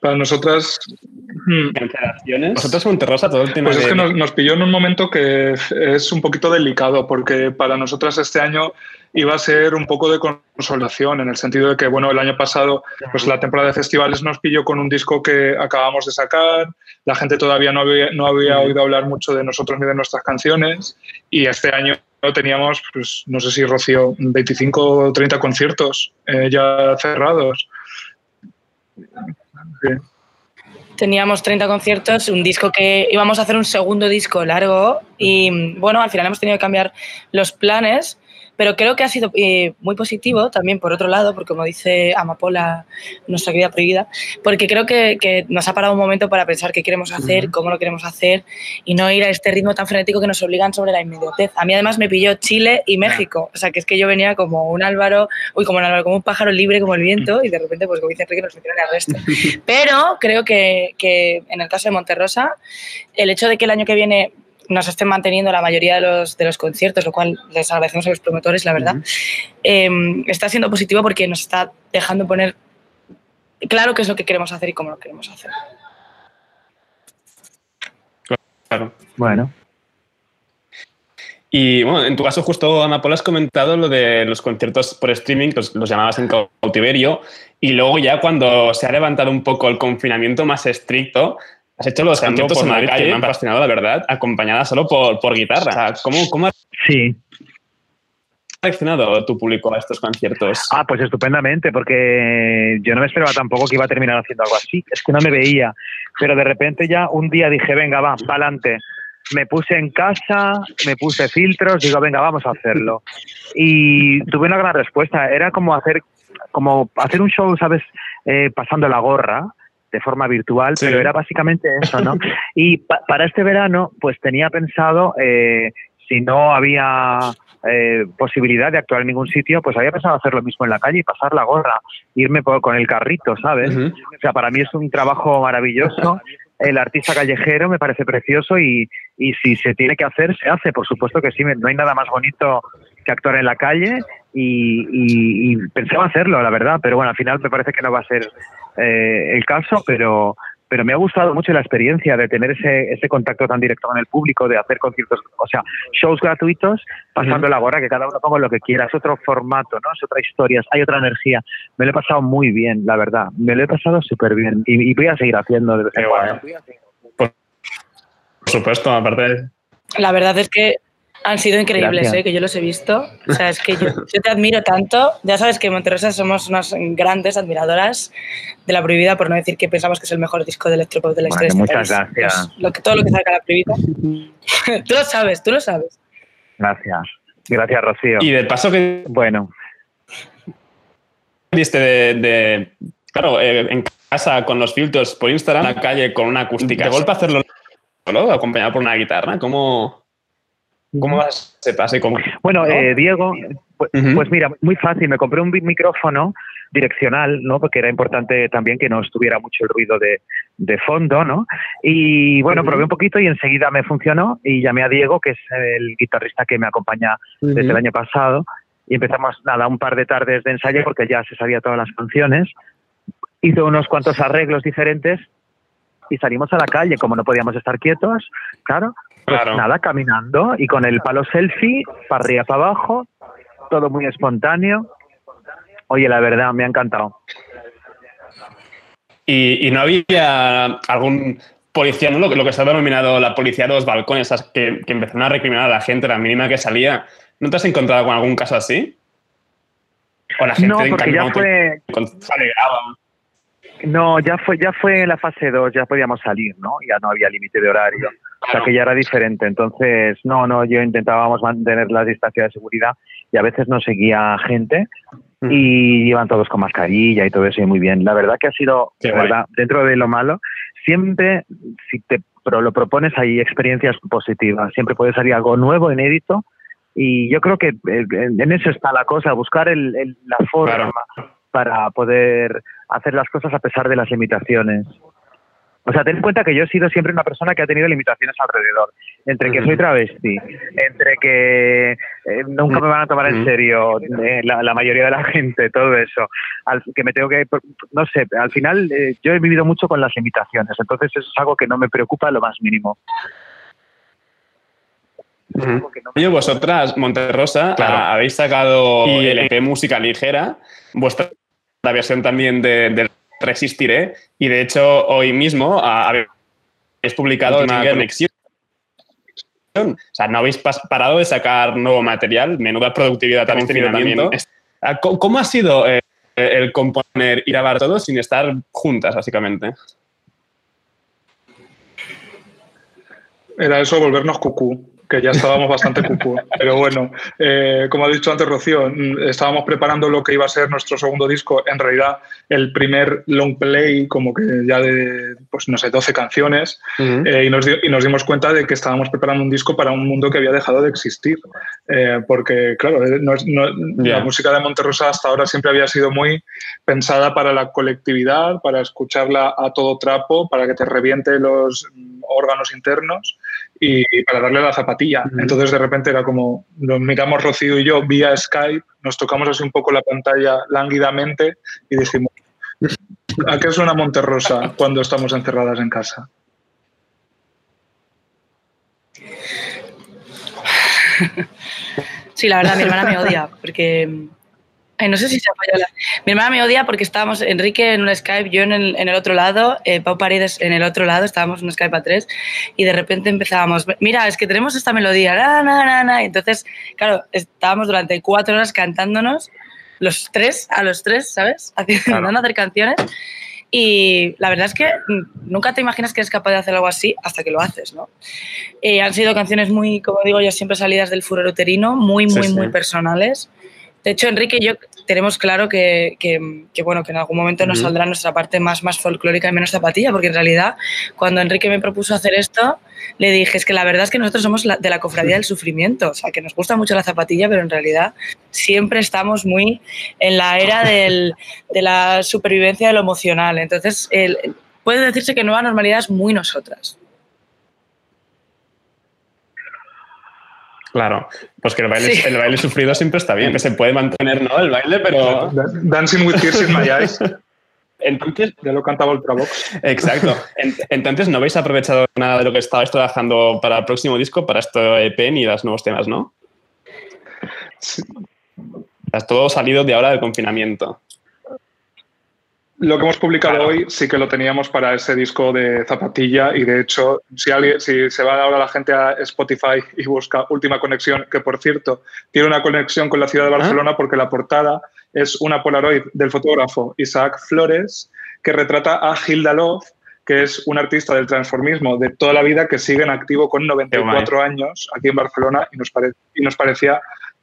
Para nosotras, hmm, Cancelaciones. vosotros Monterrosa, todo el tema pues es de- que nos, nos pilló en un momento que es un poquito delicado, porque para nosotras este año iba a ser un poco de consolación, en el sentido de que, bueno, el año pasado, pues la temporada de festivales nos pilló con un disco que acabamos de sacar, la gente todavía no había, no había oído hablar mucho de nosotros ni de nuestras canciones, y este año teníamos, pues no sé si Rocío, 25 o 30 conciertos eh, ya cerrados. Teníamos 30 conciertos, un disco que íbamos a hacer un segundo disco largo y bueno, al final hemos tenido que cambiar los planes, pero creo que ha sido eh, muy positivo también por otro lado, porque como dice Amapola, nuestra vida prohibida, porque creo que, que nos ha parado un momento para pensar qué queremos hacer, cómo lo queremos hacer y no ir a este ritmo tan frenético que nos obligan sobre la inmediatez. A mí además me pilló Chile y México, o sea que es que yo venía como un Álvaro, uy, como un Álvaro, como un pájaro libre como el viento y de repente, pues como dice Enrique, nos metieron el resto. Pero creo que, que en el caso de Monterrosa, el hecho de que el año que viene nos estén manteniendo la mayoría de los, de los conciertos, lo cual les agradecemos a los promotores, la verdad, eh, está siendo positivo porque nos está dejando poner claro qué es lo que queremos hacer y cómo lo queremos hacer. Claro. Bueno. Y bueno, en tu caso, justo Amapola has comentado lo de los conciertos por streaming, los, los llamabas en cautiverio, y luego ya cuando se ha levantado un poco el confinamiento más estricto, has hecho los conciertos por en la Madrid calle, que- me han fascinado, la verdad, acompañada solo por, por guitarra. O sea, ¿cómo, ¿Cómo ha Sí. reaccionado tu público a estos conciertos? Ah, pues estupendamente, porque yo no me esperaba tampoco que iba a terminar haciendo algo así. Es que no me veía. Pero de repente ya un día dije, venga, va, para adelante. Me puse en casa, me puse filtros, digo, venga, vamos a hacerlo. Y tuve una gran respuesta. Era como hacer, como hacer un show, ¿sabes? Eh, pasando la gorra de forma virtual, Sí. pero era básicamente eso, ¿no? Y pa- para este verano, pues tenía pensado, eh, si no había eh, posibilidad de actuar en ningún sitio, pues había pensado hacer lo mismo en la calle y pasar la gorra, irme por- con el carrito, ¿sabes? O sea, para mí es un trabajo maravilloso. El artista callejero me parece precioso y, y si se tiene que hacer, se hace. Por supuesto que sí, no hay nada más bonito que actuar en la calle y, y- y pensaba hacerlo, la verdad, pero bueno, al final me parece que no va a ser eh, el caso, pero, pero me ha gustado mucho la experiencia de tener ese, ese contacto tan directo con el público, de hacer conciertos, o sea, shows gratuitos, pasando la gorra, que cada uno ponga lo que quiera, es otro formato, ¿no? Es otra historia, hay otra energía. Me lo he pasado muy bien, la verdad, me lo he pasado súper bien y, y voy a seguir haciendo de vez en cuando. Por supuesto, aparte. La verdad es que han sido increíbles. ¿eh? que yo los he visto. O sea, es que yo, yo te admiro tanto. Ya sabes que en Monterrosa somos unas grandes admiradoras de La Prohibida, por no decir que pensamos que es el mejor disco de electropop de la Bueno, historia. de este muchas país. gracias. Pues, lo que, todo lo que saca La Prohibida. tú lo sabes, tú lo sabes. Gracias. Gracias, Rocío. Y del paso que Bueno, diste de, de- claro, eh, en casa con los filtros por Instagram, en la calle con una acústica. De golpe hacerlo solo, acompañado por una guitarra, ¿cómo, cómo vas paso y cómo- Bueno, ¿no? eh, Diego, pues, Ujú. pues mira, muy fácil. Me compré un micrófono direccional, ¿no? Porque era importante también que no estuviera mucho el ruido de, de fondo, ¿no? Y bueno, probé un poquito y enseguida me funcionó y llamé a Diego, que es el guitarrista que me acompaña desde Ujú. el año pasado, y empezamos, nada, un par de tardes de ensayo porque ya se sabía todas las canciones. Hizo unos cuantos arreglos diferentes y salimos a la calle, como no podíamos estar quietos, claro, pues Claro. nada, caminando y con el palo selfie, para arriba, para abajo, todo muy espontáneo. Oye, la verdad, me ha encantado. Y, y no había algún policía, ¿no? lo, que- lo que se ha denominado la policía de los balcones, esas que, que empezaron a recriminar a la gente la mínima que salía. ¿No te has encontrado con algún caso así? O la gente No, porque ya fue, se alegraba. no, ya fue, ya fue en la fase 2, ya podíamos salir, ¿no? Ya no había límite de horario. O sea que ya era diferente. Entonces, no, no, yo intentábamos mantener la distancia de seguridad y a veces nos seguía gente y iban todos con mascarilla y todo eso y muy bien. La verdad que ha sido, Qué de guay. verdad, dentro de lo malo, siempre, si te pro- lo propones, hay experiencias positivas. Siempre puede salir algo nuevo, inédito. Y yo creo que eh, en en eso está la cosa, buscar el- el- la forma para poder hacer las cosas a pesar de las limitaciones. O sea, ten en cuenta que yo he sido siempre una persona que ha tenido limitaciones alrededor. Entre que soy travesti, entre que eh, nunca me van a tomar en serio eh, la, la mayoría de la gente, todo eso. Al, que me tengo que. No sé, al final eh, yo he vivido mucho con las limitaciones. Entonces eso es algo que no me preocupa lo más mínimo. Oye, vosotras, Monterrosa, habéis sacado el EP Música Ligera, vuestra versión también de, de resistiré. Y de hecho, hoy mismo ah, habéis publicado una conexión. O sea, no habéis parado de sacar nuevo material. Menuda productividad habéis tenido también. Ah, ¿Cómo ha sido eh, el componer y grabar todo sin estar juntas, básicamente? Era eso, volvernos cucú que ya estábamos bastante cucú. Pero bueno, eh, como ha dicho antes Rocío, mm, estábamos preparando lo que iba a ser nuestro segundo disco. En realidad, el primer long play, como que ya de, pues no sé, 12 canciones. eh, y, nos di- y nos dimos cuenta de que estábamos preparando un disco para un mundo que había dejado de existir. Eh, porque, claro, eh, no no- la música de Monterrosa hasta ahora siempre había sido muy pensada para la colectividad, para escucharla a todo trapo, para que te reviente los mm, órganos internos y para darle la zapatilla. Entonces de repente era como, nos miramos Rocío y yo vía Skype, nos tocamos así un poco la pantalla lánguidamente y dijimos, ¿a qué suena Monterrosa cuando estamos encerradas en casa? Sí, la verdad, mi hermana me odia porque. Ay, no sé si se apoya la... Mi hermana me odia porque estábamos Enrique en un Skype, yo en el, en el otro lado, eh, Pau Paredes en el otro lado, estábamos en un Skype a tres y de repente empezábamos, mira, es que tenemos esta melodía, na, na, na, na", y entonces, claro, estábamos durante cuatro horas cantándonos, los tres, a los tres, ¿sabes? Haciendo, intentando hacer canciones y la verdad es que nunca te imaginas que eres capaz de hacer algo así hasta que lo haces, ¿no? Eh, han sido canciones muy, como digo yo, siempre salidas del furor uterino, muy, Sí, muy, sí. muy personales. De hecho, Enrique yo tenemos claro que, que- que, bueno, que en algún momento nos saldrá nuestra parte más, más folclórica y menos zapatilla, porque en realidad cuando Enrique me propuso hacer esto, le dije, es que la verdad es que nosotros somos la- de la cofradía del sufrimiento, o sea, que nos gusta mucho la zapatilla, pero en realidad siempre estamos muy en la era del- de la supervivencia de lo emocional. Entonces, el- puede decirse que Nueva Normalidad es muy nosotras. Claro, pues que el baile, Sí. el baile sufrido siempre está bien, que se puede mantener, ¿no? El baile, pero... Dancing with Tears in My Eyes. Entonces, ya lo cantaba Ultravox. Exacto. En- Entonces, ¿no habéis aprovechado nada de lo que estabais trabajando para el próximo disco, para este EP ni los nuevos temas, no? Has todo salido de ahora del confinamiento. Lo que hemos publicado hoy sí que lo teníamos para ese disco de Zapatilla y de hecho, si, alguien, si se va ahora la gente a Spotify y busca Última Conexión, que por cierto tiene una conexión con la ciudad de Barcelona porque la portada es una Polaroid del fotógrafo Isaac Flores que retrata a Hilda Love, que es un artista del transformismo de toda la vida que sigue en activo con 94 años aquí en Barcelona y nos, pare- y nos parecía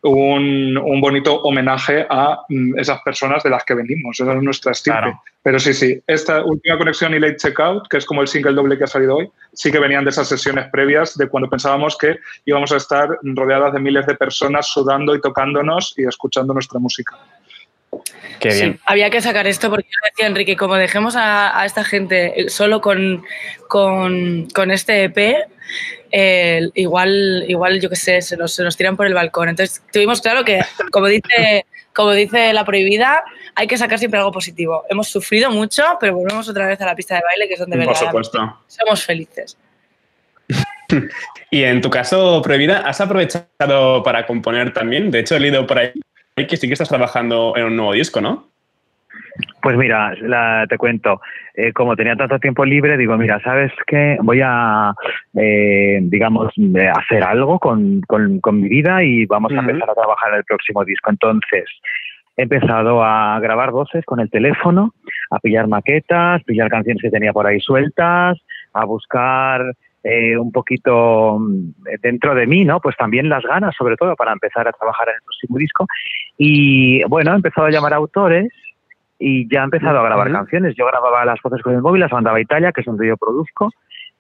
un, un bonito homenaje a mm, esas personas de las que venimos, esa es nuestra estirpe. Claro. Pero sí, sí, esta última conexión y Late Checkout, que es como el single doble que ha salido hoy, sí que venían de esas sesiones previas de cuando pensábamos que íbamos a estar rodeadas de miles de personas sudando y tocándonos y escuchando nuestra música. Qué Sí, había que sacar esto porque yo decía Enrique, como dejemos a, a esta gente solo con, con, con este EP, eh, igual, igual, yo qué sé, se nos, se nos tiran por el balcón. Entonces tuvimos claro que, como dice, como dice la prohibida, hay que sacar siempre algo positivo. Hemos sufrido mucho, pero volvemos otra vez a la pista de baile, que es donde supuesto. somos felices. Y en tu caso, Prohibida, ¿has aprovechado para componer también? De hecho, he leído por ahí que sí que estás trabajando en un nuevo disco, ¿no? Pues mira, la- te cuento, eh, como tenía tanto tiempo libre, digo, mira, ¿sabes qué? Voy a, eh, digamos, eh, hacer algo con, con- con mi vida y vamos a empezar a trabajar en el próximo disco. Entonces, he empezado a grabar voces con el teléfono, a pillar maquetas, pillar canciones que tenía por ahí sueltas, a buscar eh, un poquito mm, dentro de mí, ¿no? Pues también las ganas, sobre todo, para empezar a trabajar en el próximo disco. Y bueno, he empezado a llamar a autores y ya he empezado a grabar canciones. Yo grababa las voces con el móvil, las mandaba a Italia, que es donde yo produzco,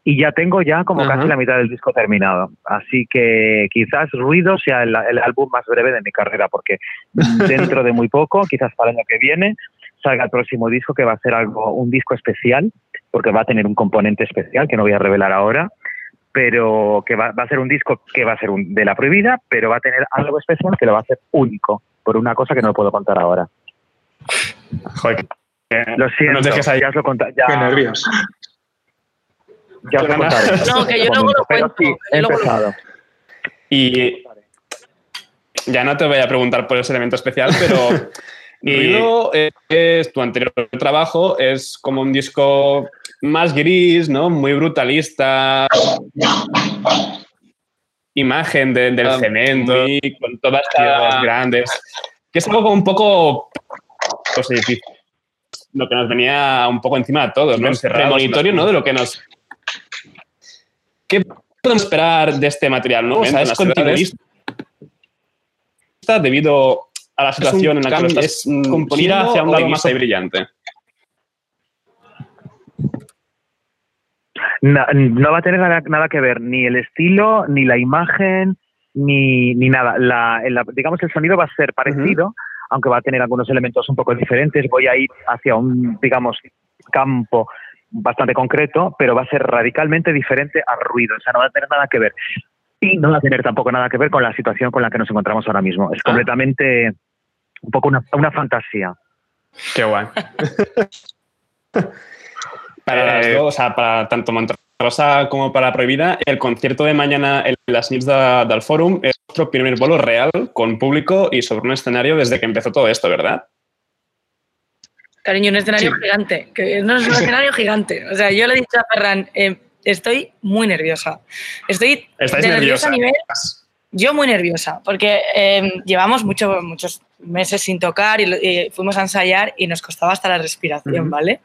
y ya tengo ya como casi la mitad del disco terminado. Así que quizás Ruido sea el, el álbum más breve de mi carrera, porque dentro de muy poco, quizás para el año que viene, salga el próximo disco que va a ser algo, un disco especial, porque va a tener un componente especial que no voy a revelar ahora, pero que va, va a ser un disco que va a ser un- de la prohibida, pero va a tener algo especial que lo va a hacer único, por una cosa que no puedo contar ahora. Joder, que Lo siento, no nos dejes ahí. ya os lo contaré. Ya, Qué nervios. ya os lo contaré. No, que yo luego lo cuento, sí, he empezado. Y ya no te voy a preguntar por ese elemento especial, pero Ruido eh, es tu anterior trabajo, es como un disco más gris, ¿no? Muy brutalista. Imagen de- del Ah, cemento y con todas las grandes. Que es algo como un poco. Lo que nos venía un poco encima a todos, ¿no? Encerrados, Premonitorio, ¿no? ¿no? De lo que nos. ¿Qué podemos esperar de este material nuevo? Momento en ¿Es continuista debido a la Es un situación en la que lo estás es, hacia un o lado más y brillante? No va a tener nada, nada que ver ni el estilo, ni la imagen, ni, ni nada. La, el- la- digamos, el sonido va a ser parecido, aunque va a tener algunos elementos un poco diferentes. Voy a ir hacia un, digamos, campo bastante concreto, pero va a ser radicalmente diferente al ruido. O sea, no va a tener nada que ver. Y no va a tener tampoco nada que ver con la situación con la que nos encontramos ahora mismo. Es completamente un poco una, una fantasía. Qué guay. para las dos, o sea, para tanto Monterrosa como para Prohibida, el concierto de mañana en las nits de, del Fòrum es nuestro primer bolo real con público y sobre un escenario desde que empezó todo esto, ¿verdad? Cariño, un escenario Sí. gigante. Que no es un escenario gigante. O sea, yo le he dicho a Ferran, eh, estoy muy nerviosa. Estoy Estáis nerviosa. a nivel. Yo muy nerviosa, porque eh, llevamos mucho- muchos meses sin tocar y, y fuimos a ensayar y nos costaba hasta la respiración. ¿vale?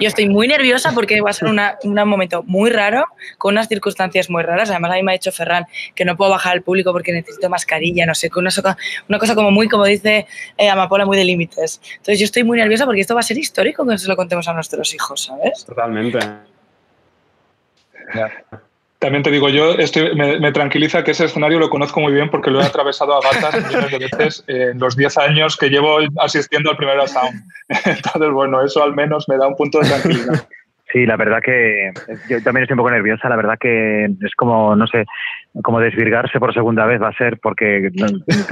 Yo estoy muy nerviosa porque va a ser una- un momento muy raro, con unas circunstancias muy raras. Además, a mí me ha dicho Ferran que no puedo bajar al público porque necesito mascarilla, no sé, una, una cosa como muy, como dice eh, Amapola, muy de límites. Entonces, yo estoy muy nerviosa porque esto va a ser histórico que se lo contemos a nuestros hijos, ¿sabes? Totalmente. También te digo, yo estoy, me, me tranquiliza que ese escenario lo conozco muy bien porque lo he atravesado a gatas millones de veces en los 10 años que llevo asistiendo al primer Sound. Entonces, bueno, eso al menos me da un punto de tranquilidad. Sí, la verdad que yo también estoy un poco nerviosa. La verdad que es como, no sé, como desvirgarse por segunda vez va a ser porque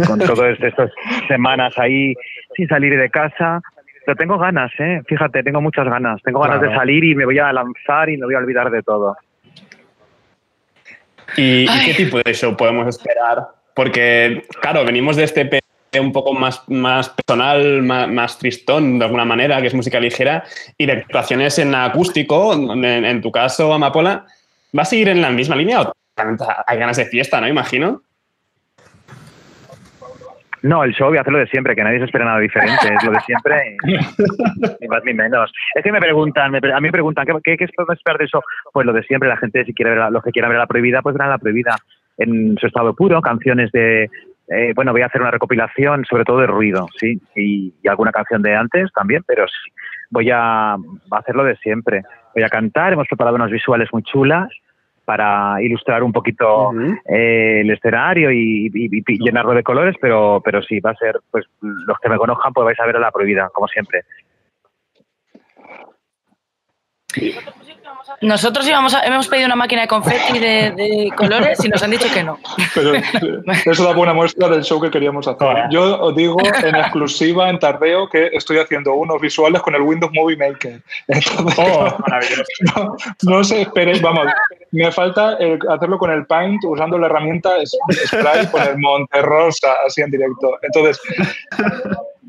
con todas estas semanas ahí sin salir de casa. Pero tengo ganas, ¿eh? Fíjate, tengo muchas ganas. Tengo ganas de salir y me voy a lanzar y me voy a olvidar de todo. ¿Y, y qué tipo de show podemos esperar? Porque, claro, venimos de este EP un poco más, más personal, más, más tristón, de alguna manera, que es música ligera, y de actuaciones en acústico, en, en tu caso, Amapola, ¿va a seguir en la misma línea o hay ganas de fiesta, no? Imagino. No, el show voy a hacerlo de siempre, que nadie se espera nada diferente, es lo de siempre, ni más ni menos. Es que me preguntan, me pre- a mí me preguntan, ¿qué, qué, qué es podemos esperar de eso? Pues lo de siempre, la gente si quiere ver, la- los que quieran ver la prohibida, pues verán la prohibida en su estado puro, canciones de, eh, bueno, voy a hacer una recopilación sobre todo de ruido, sí, y, y alguna canción de antes también, pero sí, voy a, a hacerlo de siempre. Voy a cantar, hemos preparado unas visuales muy chulas para ilustrar un poquito eh, el escenario y, y- y llenarlo de colores, pero, pero sí, va a ser, pues los que me conozcan, pues vais a ver a la prohibida, como siempre. Nosotros íbamos a- hemos pedido una máquina de confeti de, de colores y nos han dicho que no. Pero eso da buena muestra del show que queríamos hacer. Yo os digo en exclusiva, en tardeo, que estoy haciendo unos visuales con el Windows Movie Maker. Entonces, no, no se esperéis, vamos, me falta el- hacerlo con el Paint usando la herramienta S- Spray con el Monterrosa así en directo. Entonces,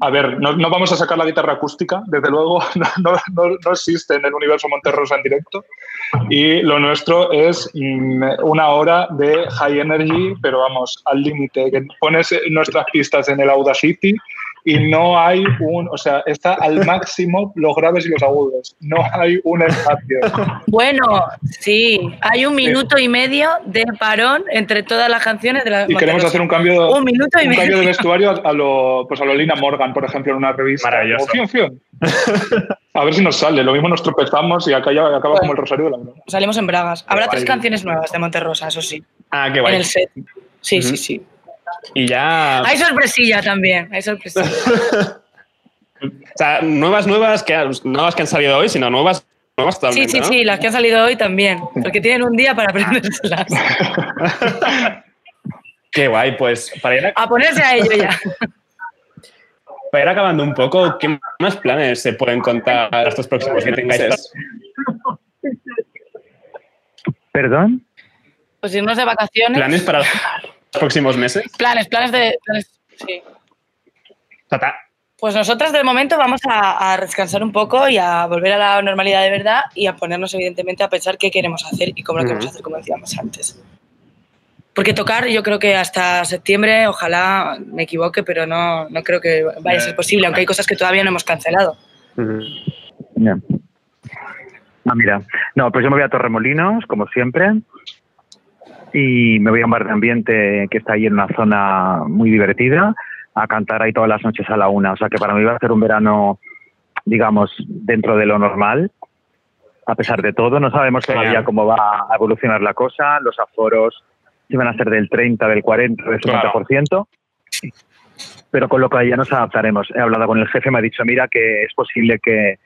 a ver, no, vamos a sacar la guitarra acústica, desde luego, no, no, no- existe en el universo Monterrosa en directo. Y lo nuestro es mm, una hora de high energy, pero vamos, al límite, pones nuestras pistas en el Audacity y no hay un, o sea, está al máximo los graves y los agudos, no hay un espacio. Bueno, sí, hay un minuto y medio de parón entre todas las canciones de la Y queremos hacer un cambio, Un minuto y un cambio de medio. vestuario a, a lo, pues a lo Lina Morgan, por ejemplo, en una revista. Maravilloso. O fion, fion. A ver si nos sale. Lo mismo nos tropezamos y acá ya acaba como el Rosario de la Aurora. Salimos en Bragas. Habrá tres guay. canciones nuevas de Monterrosa, eso sí. Ah, qué guay. En el set. Sí, sí, sí. Y ya... Hay sorpresilla también, hay sorpresilla. O sea, nuevas, nuevas, que, nuevas que han salido hoy, sino nuevas, nuevas Sí, totalmente, sí, ¿no? sí, las que han salido hoy también, porque tienen un día para aprendérselas. Qué guay, pues para ir, A ponerse a ello ya. para ir acabando un poco, ¿qué más planes se pueden contar estos próximos que tengáis? ¿Perdón? Pues irnos de vacaciones. ¿Planes para próximos meses? Planes, planes de. planes- sí. Tata. Pues nosotros del momento vamos a, a descansar un poco y a volver a la normalidad de verdad y a ponernos evidentemente a pensar qué queremos hacer y cómo lo queremos hacer, como decíamos antes. Porque tocar, yo creo que hasta septiembre, ojalá me equivoque, pero no, no creo que vaya a ser posible, aunque hay cosas que todavía no hemos cancelado. Ya. Ah, mira. No, pues yo me voy a Torremolinos, como siempre. Y me voy a un bar de ambiente que está ahí en una zona muy divertida a cantar ahí todas las noches a la una. O sea que para mí va a ser un verano, digamos, dentro de lo normal. A pesar de todo, no sabemos Genial. todavía cómo va a evolucionar la cosa. Los aforos si van a ser del 30, del 40, del 50%. Pero con lo que ya nos adaptaremos. He hablado con el jefe, me ha dicho, mira, que es posible que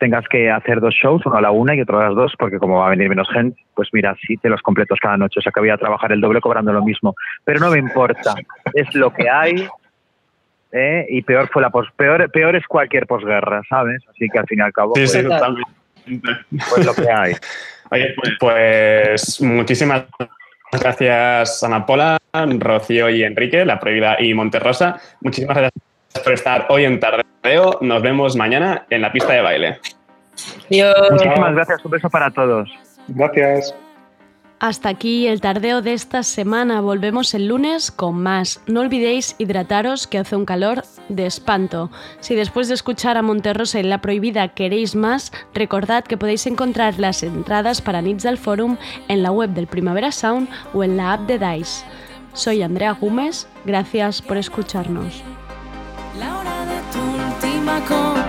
tengas que hacer dos shows, uno a la una y otro a las dos, porque como va a venir menos gente, pues mira, sí, te los completos cada noche. O sea que voy a trabajar el doble cobrando lo mismo. Pero no me importa. Es lo que hay. ¿eh? Y peor fue la pos peor, peor es cualquier posguerra, ¿sabes? Así que al fin y al cabo, Sí, pues, sí, pues lo que hay. Oye, pues muchísimas gracias Ana Pola, Rocío y Enrique, La Prohibida y Monterrosa. Muchísimas gracias por estar hoy en Tardeo. Nos vemos mañana en la pista de baile. Muchísimas gracias. Un beso para todos. Gracias. Hasta aquí el tardeo de esta semana. Volvemos el lunes con más. No olvidéis hidrataros que hace un calor de espanto. Si después de escuchar a Monterrosa y La Prohibida queréis más, recordad que podéis encontrar las entradas para Nits del Forum en la web del Primavera Sound o en la app de DICE. Soy Andrea Gómez. Gracias por escucharnos. La hora de tu última conexión.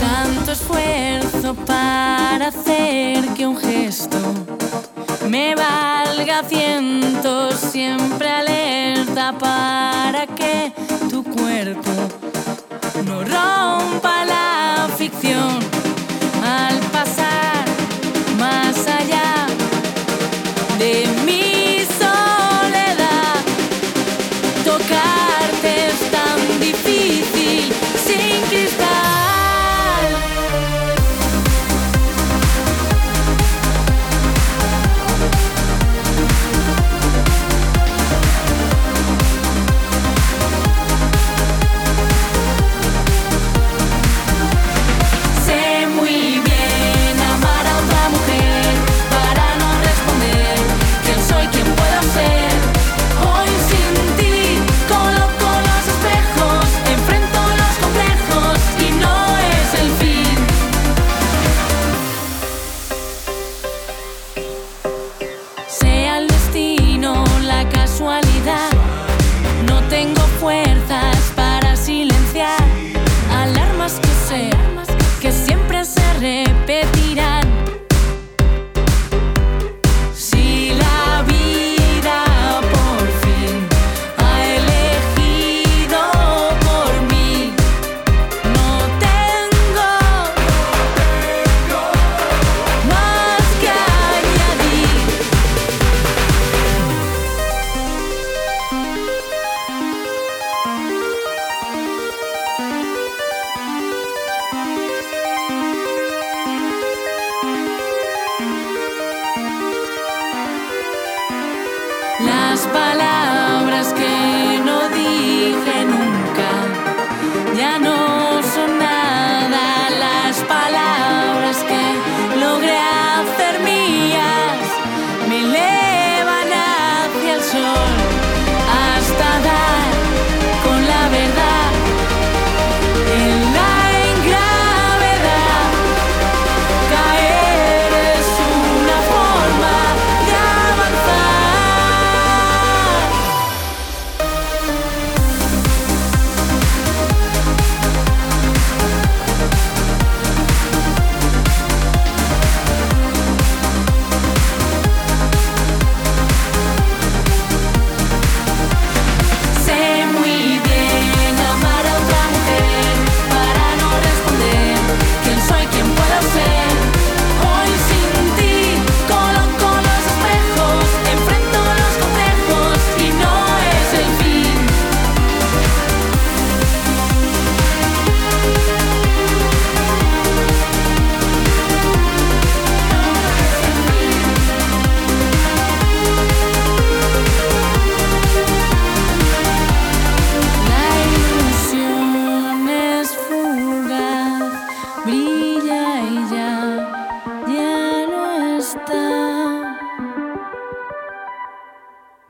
Tanto esfuerzo para hacer que un gesto me valga cientos, siempre alerta para que tu cuerpo no rompa la